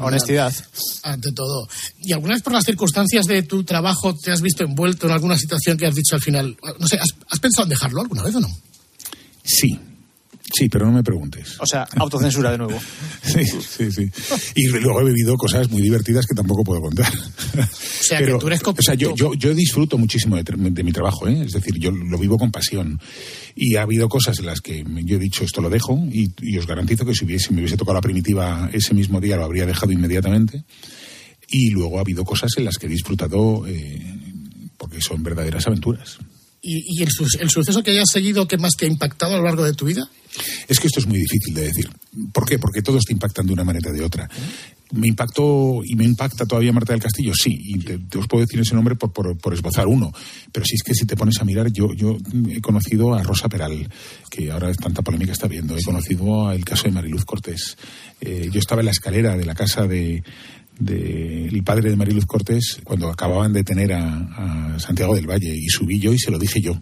Honestidad. Ante todo. ¿Y alguna vez por las circunstancias de tu trabajo te has visto envuelto en alguna situación que has dicho al final? No sé, ¿has, has pensado en dejarlo alguna vez o no? Sí, Sí, pero no me preguntes. O sea, autocensura de nuevo. sí, sí, sí. Y luego he vivido cosas muy divertidas que tampoco puedo contar. O sea, que tú eres O sea, yo, yo, yo disfruto muchísimo de, mi trabajo, ¿eh? Es decir, yo lo vivo con pasión. Y ha habido cosas en las que yo he dicho esto lo dejo y, os garantizo que si, hubiese, me hubiese tocado la primitiva ese mismo día lo habría dejado inmediatamente. Y luego ha habido cosas en las que he disfrutado eh, porque son verdaderas aventuras. ¿Y, el, el, suceso que hayas seguido que más te ha impactado a lo largo de tu vida? Es que esto es muy difícil de decir. ¿Por qué? Porque todos te impactan de una manera o de otra. ¿Me impactó y me impacta todavía Marta del Castillo? Sí, y te, os puedo decir ese nombre por, por, esbozar uno. Pero si es que si te pones a mirar, yo, yo he conocido a Rosa Peral, que ahora es tanta polémica está viendo. He conocido el caso de Mariluz Cortés. Eh, yo estaba en la escalera de la casa de, del padre de Mariluz Cortés cuando acababan de tener a, a, Santiago del Valle y subí yo y se lo dije yo.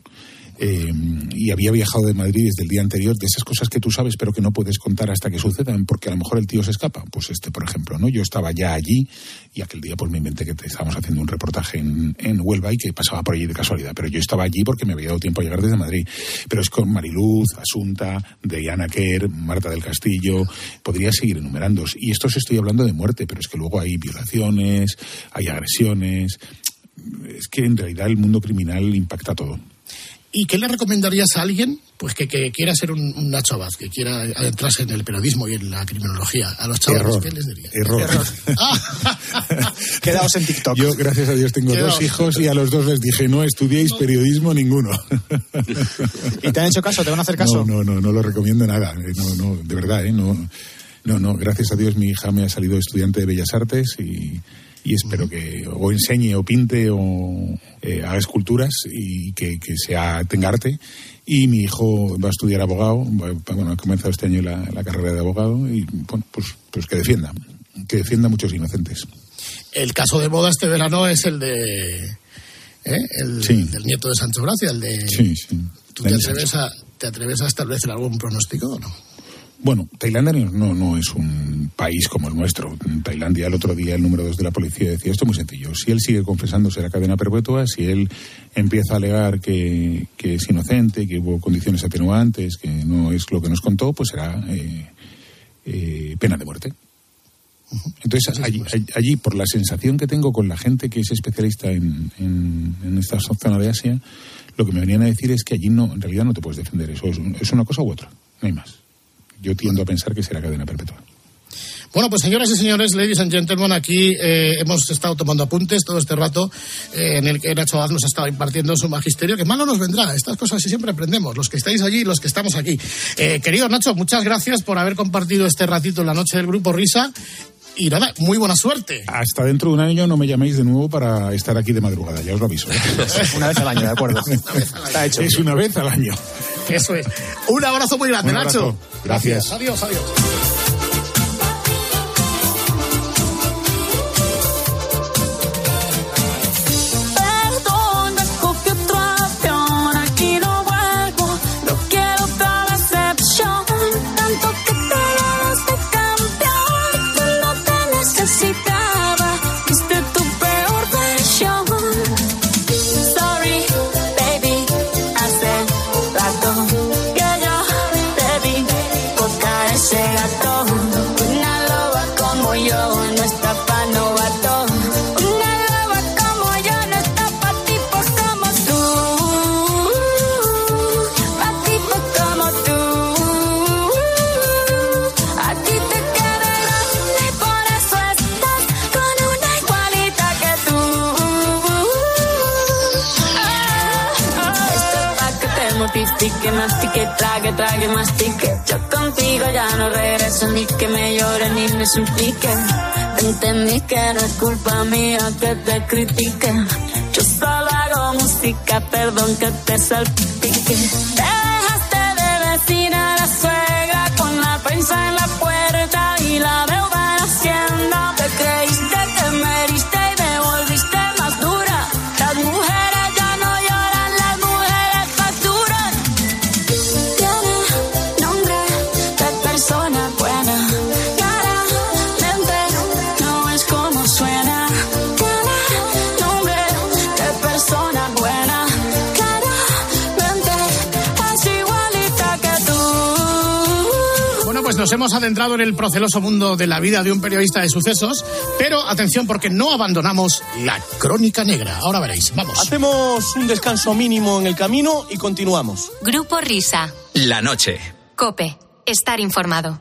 Eh, y había viajado de Madrid desde el día anterior, de esas cosas que tú sabes pero que no puedes contar hasta que sucedan, porque a lo mejor el tío se escapa. Pues este, por ejemplo, ¿no? Yo estaba ya allí y aquel día pues me inventé que estábamos haciendo un reportaje en, en Huelva y que pasaba por allí de casualidad, pero yo estaba allí porque me había dado tiempo a llegar desde Madrid. Pero es con Mariluz, Asunta, Diana Kerr, Marta del Castillo, podría seguir enumerando. Y esto os estoy hablando de muerte, pero es que luego hay violaciones, hay agresiones. Es que en realidad el mundo criminal impacta todo. ¿Y qué le recomendarías a alguien pues que, quiera ser un, Nacho Abad, que quiera adentrarse en el periodismo y en la criminología? A los chavales, ¿qué les diría? Error. Quedaos en TikTok. Yo, gracias a Dios, tengo dos hijos y a los dos les dije, no estudiéis periodismo ninguno. ¿Y te han hecho caso? ¿Te van a hacer caso? No, no, no, no lo recomiendo nada. Eh, no, no, de verdad, ¿eh? No, no, no, gracias a Dios mi hija me ha salido estudiante de Bellas Artes y y espero que o enseñe o pinte o eh, haga esculturas y que, que sea, tenga arte. Y mi hijo va a estudiar abogado, bueno, ha comenzado este año la, la carrera de abogado y bueno, pues, pues que defienda, que defienda a muchos inocentes. El caso de boda este verano es el de... ¿eh? El del nieto de Sancho Gracia, el de... Sí, sí. ¿Tú te atreves, a, te atreves a establecer algún pronóstico o no? Bueno, Tailandia no, no es un país como el nuestro. En Tailandia, el otro día, el número dos de la policía decía esto muy sencillo. Si él sigue confesando será cadena perpetua, si él empieza a alegar que, es inocente, que hubo condiciones atenuantes, que no es lo que nos contó, pues será eh, eh, pena de muerte. Entonces, allí, por la sensación que tengo con la gente que es especialista en, en, esta zona de Asia, lo que me venían a decir es que allí no, en realidad no te puedes defender. Eso es una cosa u otra, no hay más yo tiendo a pensar que será cadena perpetua. Bueno, pues señoras y señores, ladies and gentlemen, aquí eh, hemos estado tomando apuntes todo este rato eh, en el que Nacho Abad nos ha estado impartiendo su magisterio, que malo nos vendrá. Estas cosas sí siempre aprendemos, los que estáis allí y los que estamos aquí. Eh, querido Nacho, muchas gracias por haber compartido este ratito en la noche del Grupo Risa. Y nada, muy buena suerte. Hasta dentro de un año no me llaméis de nuevo para estar aquí de madrugada, ya os lo aviso. ¿eh? Una vez al año, de acuerdo. Está hecho. Es una vez al año. Eso es. Un abrazo muy grande, abrazo. Nacho. Gracias. Adiós, adiós. Mortifique, mastique, trague, trague, mastique. Yo contigo ya no regreso ni que me llore ni me suplique. Entendí que no es culpa mía que te critique. Yo solo hago música, perdón que te salpique. Te dejaste de vecina la suegra con la prensa en la nos hemos adentrado en el proceloso mundo de la vida de un periodista de sucesos, pero atención porque no abandonamos la crónica negra. Ahora veréis, vamos. Hacemos un descanso mínimo en el camino y continuamos. Grupo Risa. La noche. Cope. Estar informado.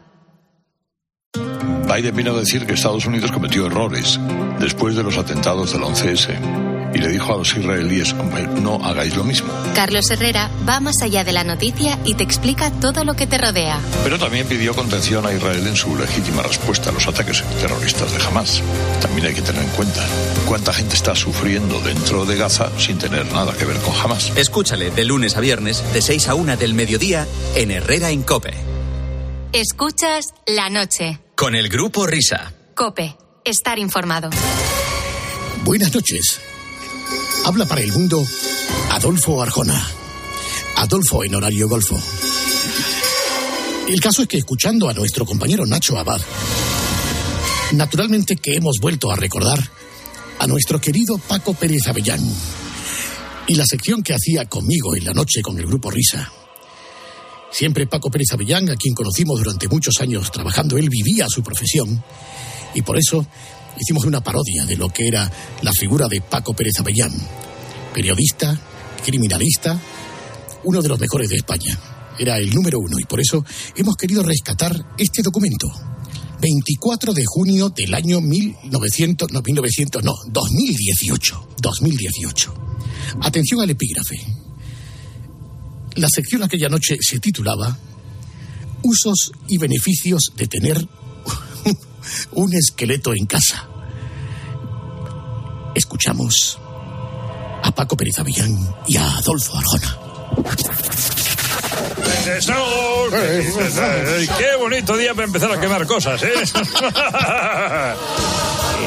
Biden vino a decir que Estados Unidos cometió errores después de los atentados del 11S y le dijo a los israelíes, hombre, no hagáis lo mismo. Carlos Herrera va más allá de la noticia y te explica todo lo que te rodea. Pero también pidió contención a Israel en su legítima respuesta a los ataques terroristas de Hamas. También hay que tener en cuenta cuánta gente está sufriendo dentro de Gaza sin tener nada que ver con Hamas. Escúchale de lunes a viernes, de 6 a 1 del mediodía, en Herrera en Cope. Escuchas la noche. Con el Grupo Risa. Cope. Estar informado. Buenas noches. Habla para el mundo Adolfo Arjona. Adolfo en horario golfo. El caso es que escuchando a nuestro compañero Nacho Abad, naturalmente que hemos vuelto a recordar a nuestro querido Paco Pérez Avellán y la sección que hacía conmigo en la noche con el grupo Risa. Siempre Paco Pérez Avellán, a quien conocimos durante muchos años trabajando, él vivía su profesión y por eso hicimos una parodia de lo que era la figura de Paco Pérez Avellán, periodista, criminalista, uno de los mejores de España. Era el número uno y por eso hemos querido rescatar este documento. 24 de junio del año 1900, no, 1900, no, 2018. 2018. Atención al epígrafe. La sección aquella noche se titulaba Usos y beneficios de tener un esqueleto en casa. Escuchamos a Paco Pérez Avellán y a Adolfo Arjona. Qué bonito día para empezar a quemar cosas, ¿eh?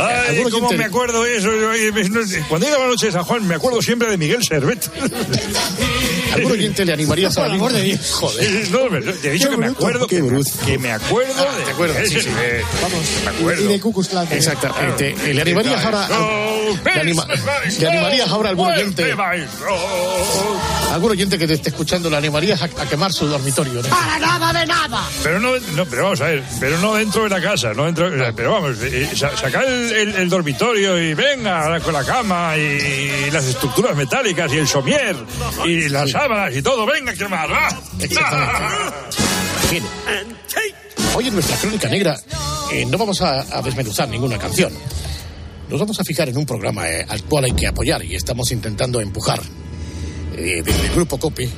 Ay, ¿Alguno cómo me acuerdo eso. Cuando llega la noche de San Juan, me acuerdo siempre de Miguel Servet. ¿Algún oyente le animaría a amor de Dios, joder. No, te he dicho que me acuerdo, que me, que me acuerdo de ¿Te? Miguel Sí, sí. Servet. Me acuerdo. Exactamente. Eh, ¿Le animarías ahora le, anima- le animarías ahora a algún oyente? ¿Algún oyente que te esté escuchando le animarías a, a quemar su dormitorio? ¿no? Para nada de nada. Pero no, no, pero vamos a ver, pero no dentro de la casa, no dentro, pero vamos, eh, sa- sacar el, el- el dormitorio y venga con la cama y, las estructuras metálicas y el somier y las sábanas y todo, venga quemar, ¿va? Bien. Hoy en nuestra crónica negra eh, no vamos a, a desmenuzar ninguna canción. Nos vamos a fijar en un programa eh, al cual hay que apoyar y estamos intentando empujar eh, desde el grupo COPE,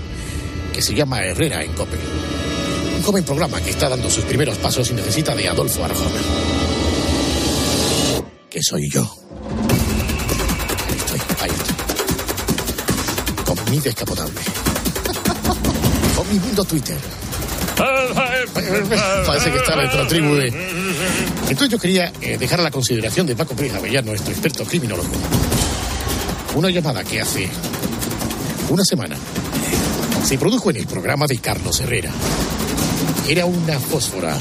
que se llama Herrera en COPE. Un joven programa que está dando sus primeros pasos y necesita de Adolfo Arjona. Que soy yo. Estoy, ahí estoy. Con mi descapotable. Con mi mundo Twitter. Parece que está la tribu de... Entonces yo quería eh, dejar a la consideración de Paco Pérez Avellán, nuestro experto criminólogo, una llamada que hace una semana se produjo en el programa de Carlos Herrera. Era una fósfora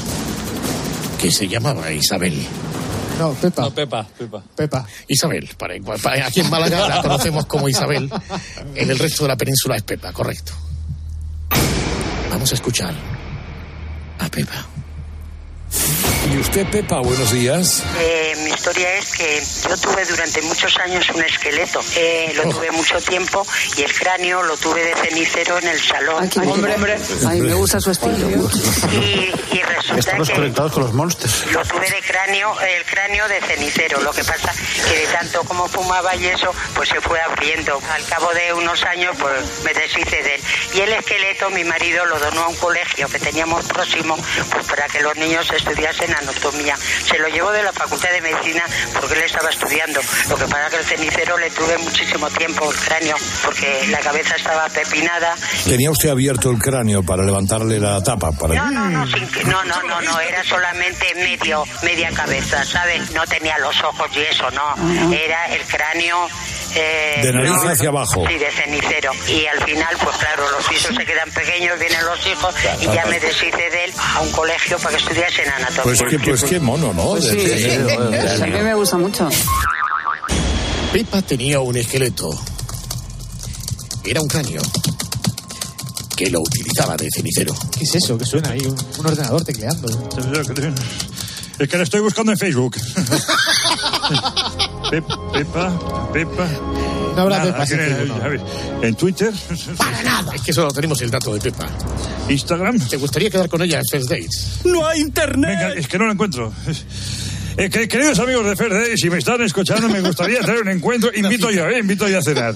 que se llamaba Isabel. No, Pepa. No, Pepa, Pepa. Pepa. Isabel, para, para- aquí en Málaga la conocemos como Isabel. En el resto de la península es Pepa, correcto. Vamos a escuchar a Pepa. ¿Y usted, Pepa, buenos días? Eh, mi historia es que yo tuve durante muchos años un esqueleto. Eh, lo tuve mucho tiempo y el cráneo lo tuve de cenicero en el salón. hombre, hombre. Ay, me gusta su estilo. Y, y resulta Estamos que conectados con los monsters. lo tuve de cráneo, el cráneo de cenicero. Lo que pasa que de tanto como fumaba y eso, pues se fue abriendo. Al cabo de unos años, pues me deshice de él. Y el esqueleto, mi marido lo donó a un colegio que teníamos próximo, pues para que los niños estudiasen anatomía. Se lo llevó de la Facultad de Medicina porque él estaba estudiando. Lo que pasa que el cenicero le tuve muchísimo tiempo, el cráneo, porque la cabeza estaba pepinada Tenía usted abierto el cráneo para levantarle la tapa. Para... no, no, no, sin que- no, no, no, no, era solamente medio, media cabeza, ¿sabes? No tenía los ojos y eso, no. Era el cráneo. Eh, De nariz no, hacia abajo. Sí, de cenicero. Y al final, pues claro, los pisos se quedan pequeños, vienen los hijos y ya me deshice de él a un colegio para que estudiasen anatomía. Pues, que, pues qué mono, ¿no? Pues sí. A mí me gusta mucho. Pepa tenía un esqueleto. Era un cráneo que lo utilizaba de cenicero. ¿Qué es eso? que suena ahí? Un, un ordenador tecleando. Es que la estoy buscando en Facebook. Pe- Pepa, Pepa. No habrá Nada, Pepa, en, sí, el- no. a ver, en Twitter, Para nada. Es que solo tenemos el dato de Pepa. Instagram. ¿Te gustaría quedar con ella en First Dates? ¡No hay internet! Venga, es que no lo encuentro. Eh, que- queridos amigos de Fair si me están escuchando, me gustaría tener un encuentro. Invito yo, ¿eh? Invito yo a cenar.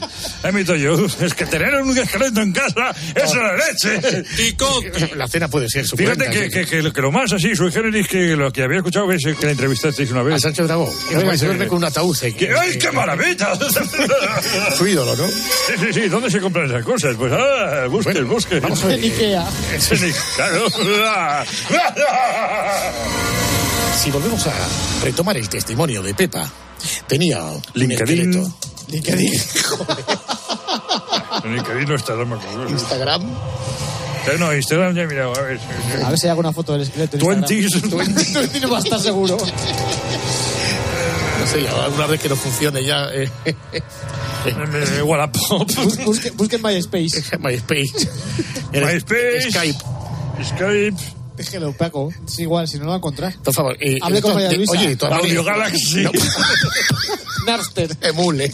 Invito yo. Es que tener un esqueleto en casa es la leche. La cena puede ser su Fíjate que, que, que lo- que lo más así, sui generis, que lo que había escuchado es que la entrevistasteis una vez. A Sánchez Dragó. Se duerme con un ataúd. eh, ¡Ay, qué maravilla! Su ídolo, ¿no? Sí, sí, sí. ¿Dónde se compran esas cosas? Pues, ah, busque, busque. vamos a ver. En Ikea. Claro. Si volvemos a retomar el testimonio de Pepa, tenía un LinkedIn. esqueleto. LinkedIn. En LinkedIn no está, me acuerdo. Instagram. Eh, No, Instagram ya he mirado, a ver. A ver si hay alguna foto del esqueleto. en Twenties. Instagram. Twenties no va a estar seguro. No sé, alguna vez que no funcione ya. Eh, Eh, Wallapop. Bus- Busque, busque en MySpace. MySpace. MySpace. Skype. Skype. Déjelo, Paco. Es igual, si no lo va a encontrar. Por favor. eh, Hable con María Luisa. Oye, todas Audio Galaxy. No, Napster. emule.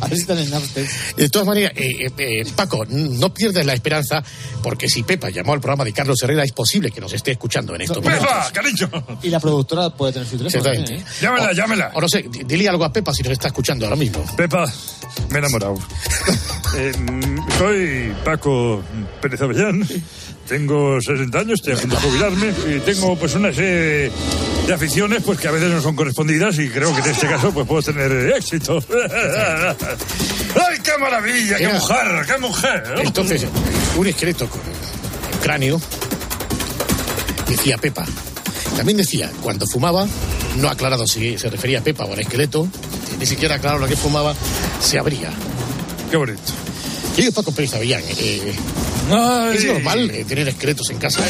A ver si están en Napster. De todas maneras, eh, eh, eh, Paco, no pierdas la esperanza, porque si Pepa llamó al programa de Carlos Herrera, es posible que nos esté escuchando en estos momentos. ¡Pepa, cariño! Y la productora puede tener su teléfono. Exactamente. también, ¿eh? Llámala, llámala. O no sé, di- dile algo a Pepa si nos está escuchando ahora mismo. Pepa, me he enamorado. Eh, mm, soy Paco Pérez Avellán. Tengo 60 años, estoy a punto de jubilarme y tengo pues una serie de aficiones pues que a veces no son correspondidas y creo que en este caso pues puedo tener éxito. ¡Ay, qué maravilla! ¡Qué Era- mujer! ¡Qué mujer! Entonces, un esqueleto con cráneo, decía Pepa. También decía, cuando fumaba, no ha aclarado si se refería a Pepa o al esqueleto, ni siquiera aclarado lo que fumaba, se abría. ¡Qué bonito! Querido Paco Pérez Avellán, eh, Ay. ¿es normal eh, tener esqueletos en casa?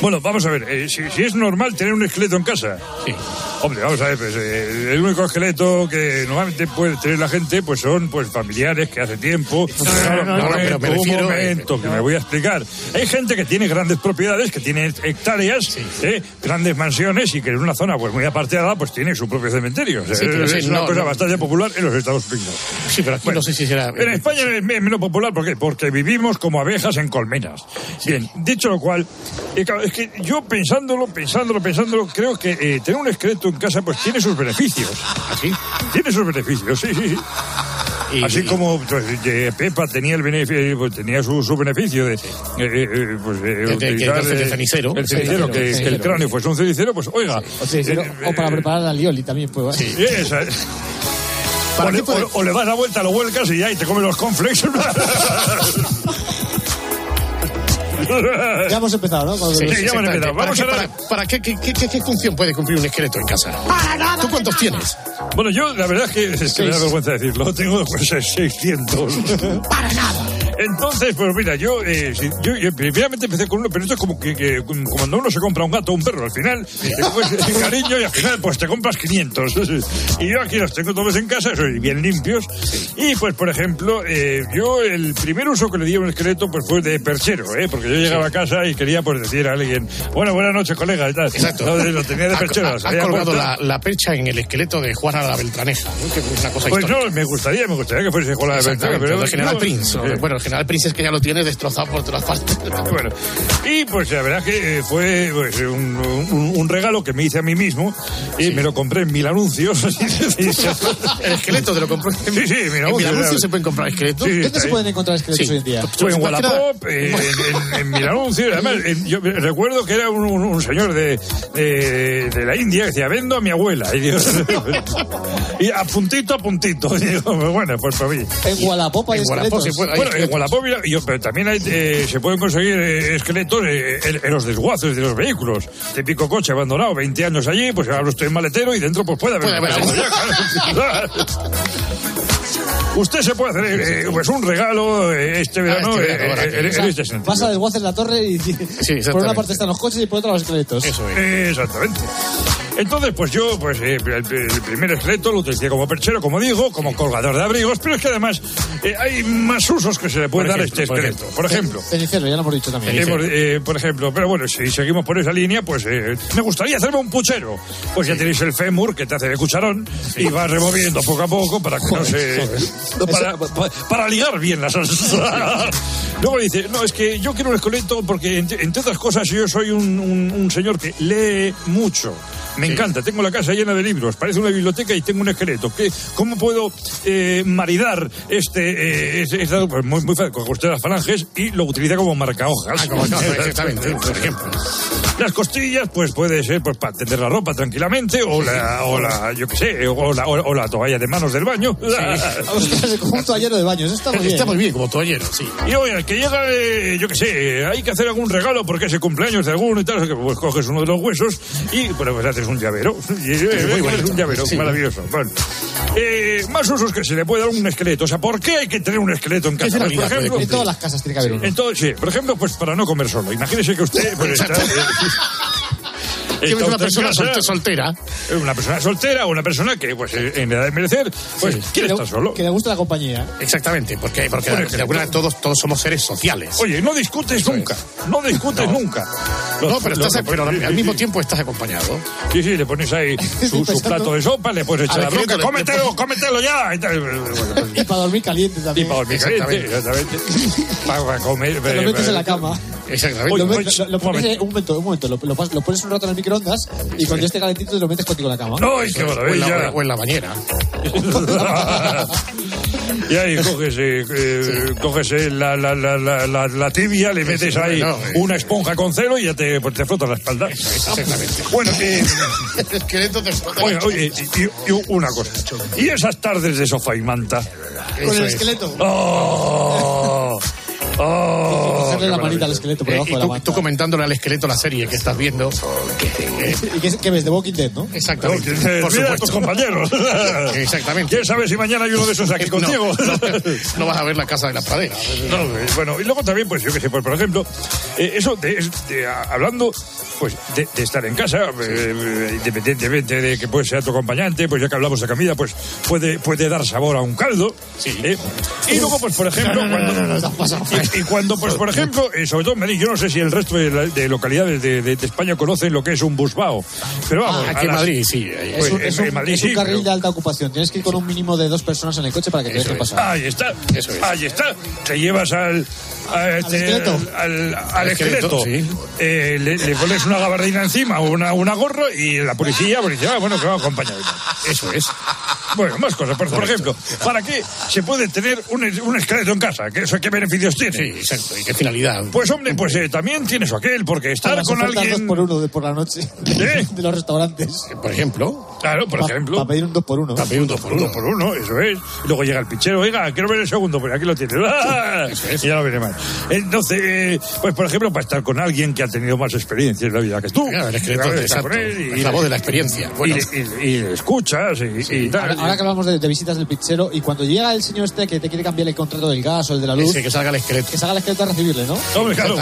Bueno, vamos a ver, eh, si, si es normal tener un esqueleto en casa. Sí. Hombre, vamos a ver, pues, eh, el único esqueleto que normalmente puede tener la gente pues son pues familiares que hace tiempo. No, pero me un refiero, momento, que me voy a explicar. Hay gente que tiene grandes propiedades, que tiene hectáreas, eh, grandes mansiones y que en una zona pues muy aparteada pues tiene su propio cementerio. O sea, Sí, es sí, una cosa bastante popular en los Estados Unidos. Sí, pero aquí no sé si será. En España es me- menos popular ¿por qué? porque vivimos como abejas en colmenas. Bien, dicho lo cual, eh, claro, es que yo pensándolo, pensándolo, pensándolo, creo que eh, tener un esqueleto en casa pues tiene sus beneficios. ¿Así? Tiene sus beneficios, sí, sí. sí. Así como pues, eh, Pepa tenía el beneficio, pues, tenía su, su beneficio de, eh, eh, pues, eh, que utilizar, eh, cenicero. el cenicero, que, que el Cenicero. cráneo fuese un cenicero, pues oiga. O, eh, o para preparar la lioli también, pues. Sí, esa es. O le, o- o le das la vuelta, lo vuelcas y ya, y te comes los cornflakes. Ya hemos empezado, ¿no? Sí, ya hemos empezado. ¿Para, Vamos qué, a ver- para- para qué, qué- qué- qué- qué función puede cumplir un esqueleto en casa? ¿Tú cuántos tienes? Bueno, yo la verdad es que, es que me da vergüenza decirlo, tengo pues 600. Para nada. Entonces, pues mira, yo, eh, si- yo, yo primeramente empecé con uno, pero esto es como que, que como cuando uno se compra un gato o un perro, al final coges el cariño y al final pues te compras 500. Y yo aquí los tengo todos en casa, soy bien limpios. Y pues, por ejemplo, eh, yo el primer uso que le di a un esqueleto pues fue de perchero, ¿eh? porque yo llegaba a casa y quería pues decir a alguien, bueno, buenas noches, colega, y tal. Exacto. Lo tenía de perchero. ha- las ha había colgado la, la percha en el esqueleto de Juana la Beltraneja, ¿no? que es una cosa Pues histórica. no, me gustaría, me gustaría que fuese con la de Exactamente, pero el general no, Prince. eh, Bueno, general Prince es que ya lo tiene destrozado por todas partes. Bueno, y pues la verdad que eh, fue pues, un, un- un regalo que me hice a mí mismo y me lo compré en mil anuncios. el esqueleto te lo compró. Sí, sí, mira, en mil anuncios se pueden comprar esqueletos. Sí, ¿Dónde se ahí. pueden encontrar esqueletos Sí. hoy en día? Fue en Más que nada- Wallapop, eh, en, en, en mil anuncios. Además, en- yo recuerdo que era un, un- un señor de, de, de la India que decía, vendo a mi abuela. Y, digo, y a puntito a puntito. Y digo, bueno, pues para mí. En Wallapop hay En Wallapop esqueletos. se puede- hay Bueno, en esqueletos. Wallapop, mira, yo- pero también hay, eh, se pueden conseguir eh, esqueletos eh, en, en los desguaces de los vehículos. Típico coche abandonado, 20 años allí, pues ahora estoy en maletero y dentro pues puede haber... Puede haber. Usted se puede hacer eh, pues un regalo eh, este verano este eh, verano, eh, en, sea, este sentido. Vas a desguaces la torre y por exactamente. una parte están los coches y por otra los esqueletos. Eso es. Exactamente. Entonces, pues yo, pues eh, el, el primer esqueleto lo utilicé como perchero, como digo, como colgador de abrigos, pero es que además eh, hay más usos que se le puede Por dar a ejemplo, este por esqueleto. Por ejemplo, Cenicero, ya lo hemos dicho también. Hemos, eh, por ejemplo, pero bueno, si seguimos por esa línea, pues eh, me gustaría hacerme un puchero. Pues ya tenéis el fémur que te hace de cucharón y vas removiendo poco a poco para que no se. para, pa- para ligar bien la salsa. Luego dice, no, es que yo quiero un esqueleto porque, entre, entre otras cosas, yo soy un, un- un señor que lee mucho. Me encanta, tengo la casa llena de libros, parece una biblioteca y tengo un esqueleto. ¿Qué, ¿Cómo puedo eh, maridar este, eh, este- esta- pues muy, muy fácil, coge usted las falanges y lo utiliza como marca hojas. Ah, como- exactamente, por ejemplo. Las costillas, pues puede ser pues para tender la ropa tranquilamente, o la, o la yo qué sé, o la, o, la toalla de manos del baño. Ostras, como un toallero de baños. Está muy bien. Está muy bien como toallero, sí. Y oye, que llega, eh, yo qué sé, hay que hacer algún regalo porque es el cumpleaños de alguno y tal, pues coges uno de los huesos y bueno, pues haces un llavero. Y, eh, muy es un llavero, Sí. maravilloso. Bueno. Eh, más usos que se le puede dar un esqueleto. O sea, ¿por qué hay que tener un esqueleto en ¿Qué casa? Pues, por ejemplo, En todas las casas tiene que haber uno. entonces, sí, por ejemplo, pues para no comer solo. Imagínese que usted pues, está, eh, es una en persona casa, solte- soltera. Una persona soltera o una persona que, pues, en edad de merecer, pues, Sí. quiere estar solo. Que le gusta la compañía. Exactamente, porque, porque de alguna manera todos, todos somos seres sociales. Oye, no discutes nunca. No discutes nunca. No, pero, los- estás, pero al mismo sí. tiempo estás acompañado. Sí, sí, le pones ahí su, plato de sopa, le puedes echar la bronca. Cómetelo, le- cómetelo ya. Y, Y para dormir caliente y también. para dormir caliente, exactamente. Para comer. Te lo metes en la cama. Exactamente. Lo, un pones, momento. un momento, un momento. Lo, lo pones un rato en el microondas y cuando esté calentito te lo metes contigo en la cama. ¡Ay, qué o, en la, maravilla! o en la bañera. y ahí coges, eh, eh, coges eh, la, la, la, la, tibia, le metes ahí eh. una esponja con celo y ya te, pues, te frotas la espalda. Exactamente. Bueno, eh, El esqueleto te oye, oye, y, y una cosa. ¿Y esas tardes de sofá y manta? Con el es. esqueleto. ¡Oh! ¡Oh! Cogerle qué la manita al esqueleto por Eh, debajo y de la tú, manta. tú comentándole al esqueleto la serie que estás viendo. ¿Y qué, qué ves? ¿De Walking Dead, no? Exactamente. No, Por mira a tus supuesto. compañeros. Exactamente. ¿Quién sabe si mañana hay uno de esos aquí No, contigo? no, no vas a ver la casa de la pradera. No, eh, bueno, y luego también, pues yo que sé, pues por ejemplo, eh, eso, de, de- a- hablando pues de, de estar en casa, eh, independientemente de que puede ser tu acompañante, pues ya que hablamos de comida, pues puede, puede dar sabor a un caldo. ¿eh? Y luego, pues por ejemplo, No, no, no, cuando, y, cuando, pues por ejemplo, eh, sobre todo en Madrid, yo no sé si el resto de, la- de localidades de, de- de España conocen lo que es un busbao. Pero vamos, Ah, aquí en Madrid, sí. Pues, Es un, es un- en Madrid es un sí, carril pero- de alta ocupación. Tienes que ir con un mínimo de dos personas en el coche para que te dejen pasar. Ahí está, ahí está. Te llevas al. A este- esqueleto? al, al Al esqueleto, Eh, le, le pones una gabardina encima o una, una gorro y la policía, policía, ah, bueno, que va acompañado. Eso es. Bueno, más cosas. Por, por ejemplo, ¿para qué se puede tener un, un esqueleto en casa? ¿Qué, eso, ¿Qué beneficios tiene? Sí, exacto. ¿Y qué finalidad? Pues hombre, pues eh, también tiene su aquel, porque estar con alguien... dos por uno de por la noche de, de los restaurantes. Por ejemplo. Claro, por Pa- ejemplo. Para pedir un dos por uno. Para pedir un dos por Uno uno. por uno, eso es. Y luego llega el pichero, oiga, quiero ver el segundo, pues aquí lo tiene. ¡Ah! Y ya lo viene mal. Entonces, eh, pues por ejemplo, para estar con alguien que ha tenido más experiencia en la vida que tú. Claro, Es la voz de la experiencia. y, Bueno. y- y le escuchas y, y tal. Ahora, ahora que hablamos de, de visitas del pizzero, y cuando llega el señor este que te quiere cambiar el contrato del gas o el de la luz, Ese que salga el esqueleto. que salga el esqueleto a recibirle, ¿no? Hombre, claro,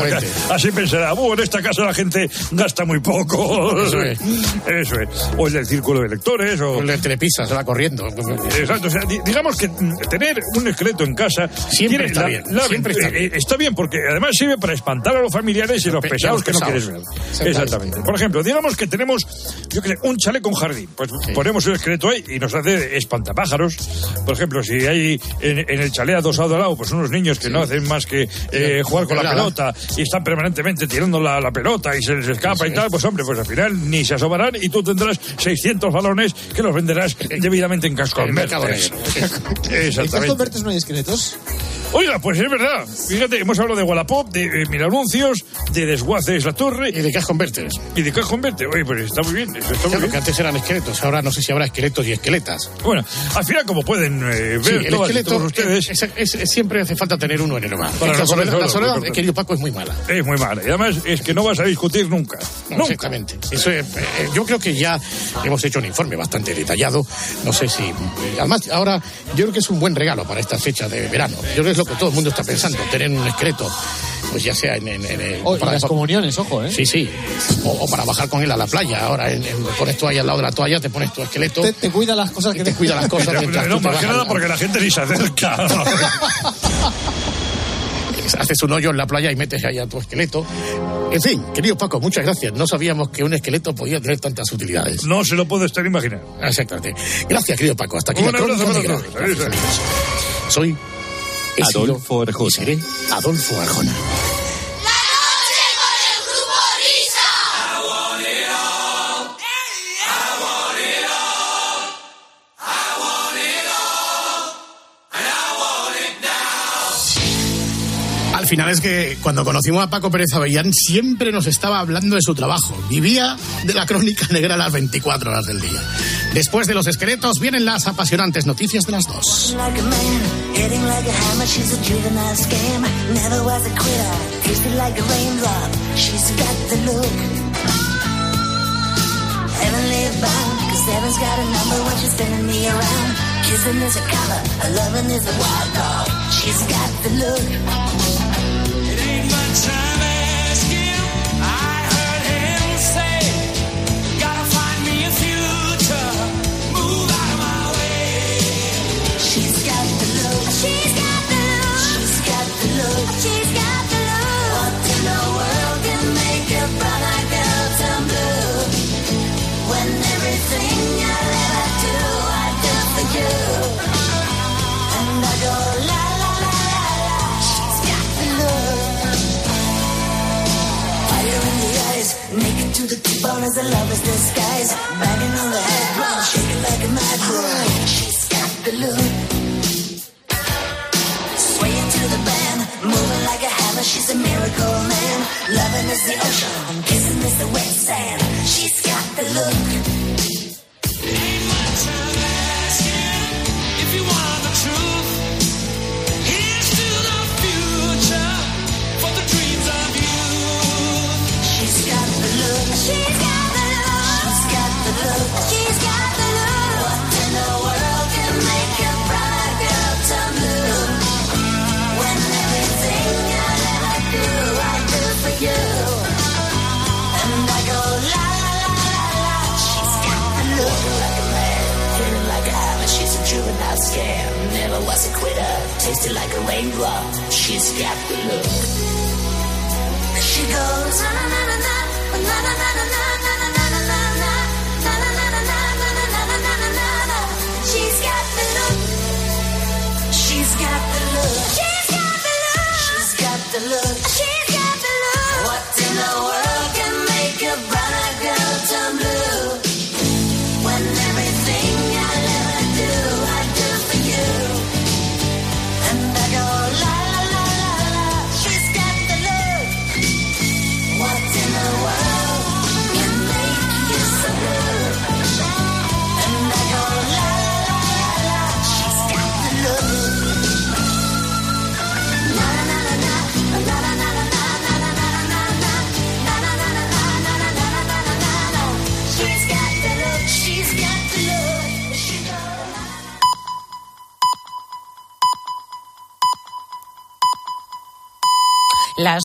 así pensará, "Uh, en esta casa la gente gasta muy poco. Eso es. Eso es. O el del círculo de lectores, o... El de Telepizza se va corriendo. Exacto, o sea, di- digamos que tener un esqueleto en casa Siempre tiene está la- bien, la- siempre está eh, bien. eh, está bien porque además sirve para espantar a los familiares y los Pe- pesados los que no quieres ver. Exactamente. Exactamente. Por ejemplo, digamos que tenemos, yo sé, un chaleco con jardín. Pues ponemos el esqueleto ahí y nos hace espantapájaros. Por ejemplo, si hay en, en el chalet adosado al lado, pues unos niños que no hacen más que eh, jugar con la Nada. pelota y están permanentemente tirando la, la pelota y se les escapa y tal, pues hombre, pues al final ni se asomarán y tú tendrás 600 balones que los venderás debidamente en casco El mercado Converters. negro. ¿En Exactamente. Casco Vertes no hay esqueletos? Oiga, pues es verdad. Fíjate, hemos hablado de Wallapop, de eh, Anuncios, de Desguaces La Torre Y de Cash Converters. y de Cash Converte. Oye, pues está muy bien. Eso está muy Claro, que bien. antes eran esqueletos, ahora no sé si habrá esqueletos y esqueletas. Bueno, al final, como pueden eh, ver Sí, el todas esqueleto, todos ustedes, es- es- es- siempre hace falta tener uno en el hogar. Para la soledad, la soledad, correcto. querido Paco, es muy mala. es muy mala. Y además es que no vas a discutir nunca. No, Nunca. Exactamente. Eso es, eh, yo creo que ya hemos hecho un informe bastante detallado. No sé si. eh, Además, ahora yo creo que es un buen regalo para esta fecha de verano. Yo creo que es lo que todo el mundo está pensando, tener un esqueleto, pues ya sea en. en- en el- Oh, y para- las comuniones, ojo, ¿eh? Sí, sí. O, o para bajar con él a la playa. Ahora en, en- pones tú ahí al lado de la toalla, te pones tu esqueleto. Te, te cuida las cosas que te cuida las cosas. No, mientras no, más que nada porque la gente ni se acerca. haces un hoyo en la playa y metes ahí a tu esqueleto. En fin, querido Paco, muchas gracias. No sabíamos que un esqueleto podía tener tantas utilidades. No se lo puede estar imaginando. Exactamente. Gracias, querido Paco. Hasta aquí Un la abrazo para todos. Soy he sido Adolfo Arjona. y seré Adolfo Arjona. Al final es que cuando conocimos a Paco Pérez Avellán siempre nos estaba hablando de su trabajo. Vivía de la crónica negra las 24 horas del día. Después de los esqueletos vienen las apasionantes noticias de las dos. Hitting like a hammer, she's a juvenile scam. Never was a quitter, tasted like a raindrop. She's got the look. Heavenly bound, cause heaven's got a number when she's spinning me around. Kissing is a color, her loving is a wild dog. She's got the look. It ain't much time bone as a lover's disguise. Banging on the head drum, shaking like a mad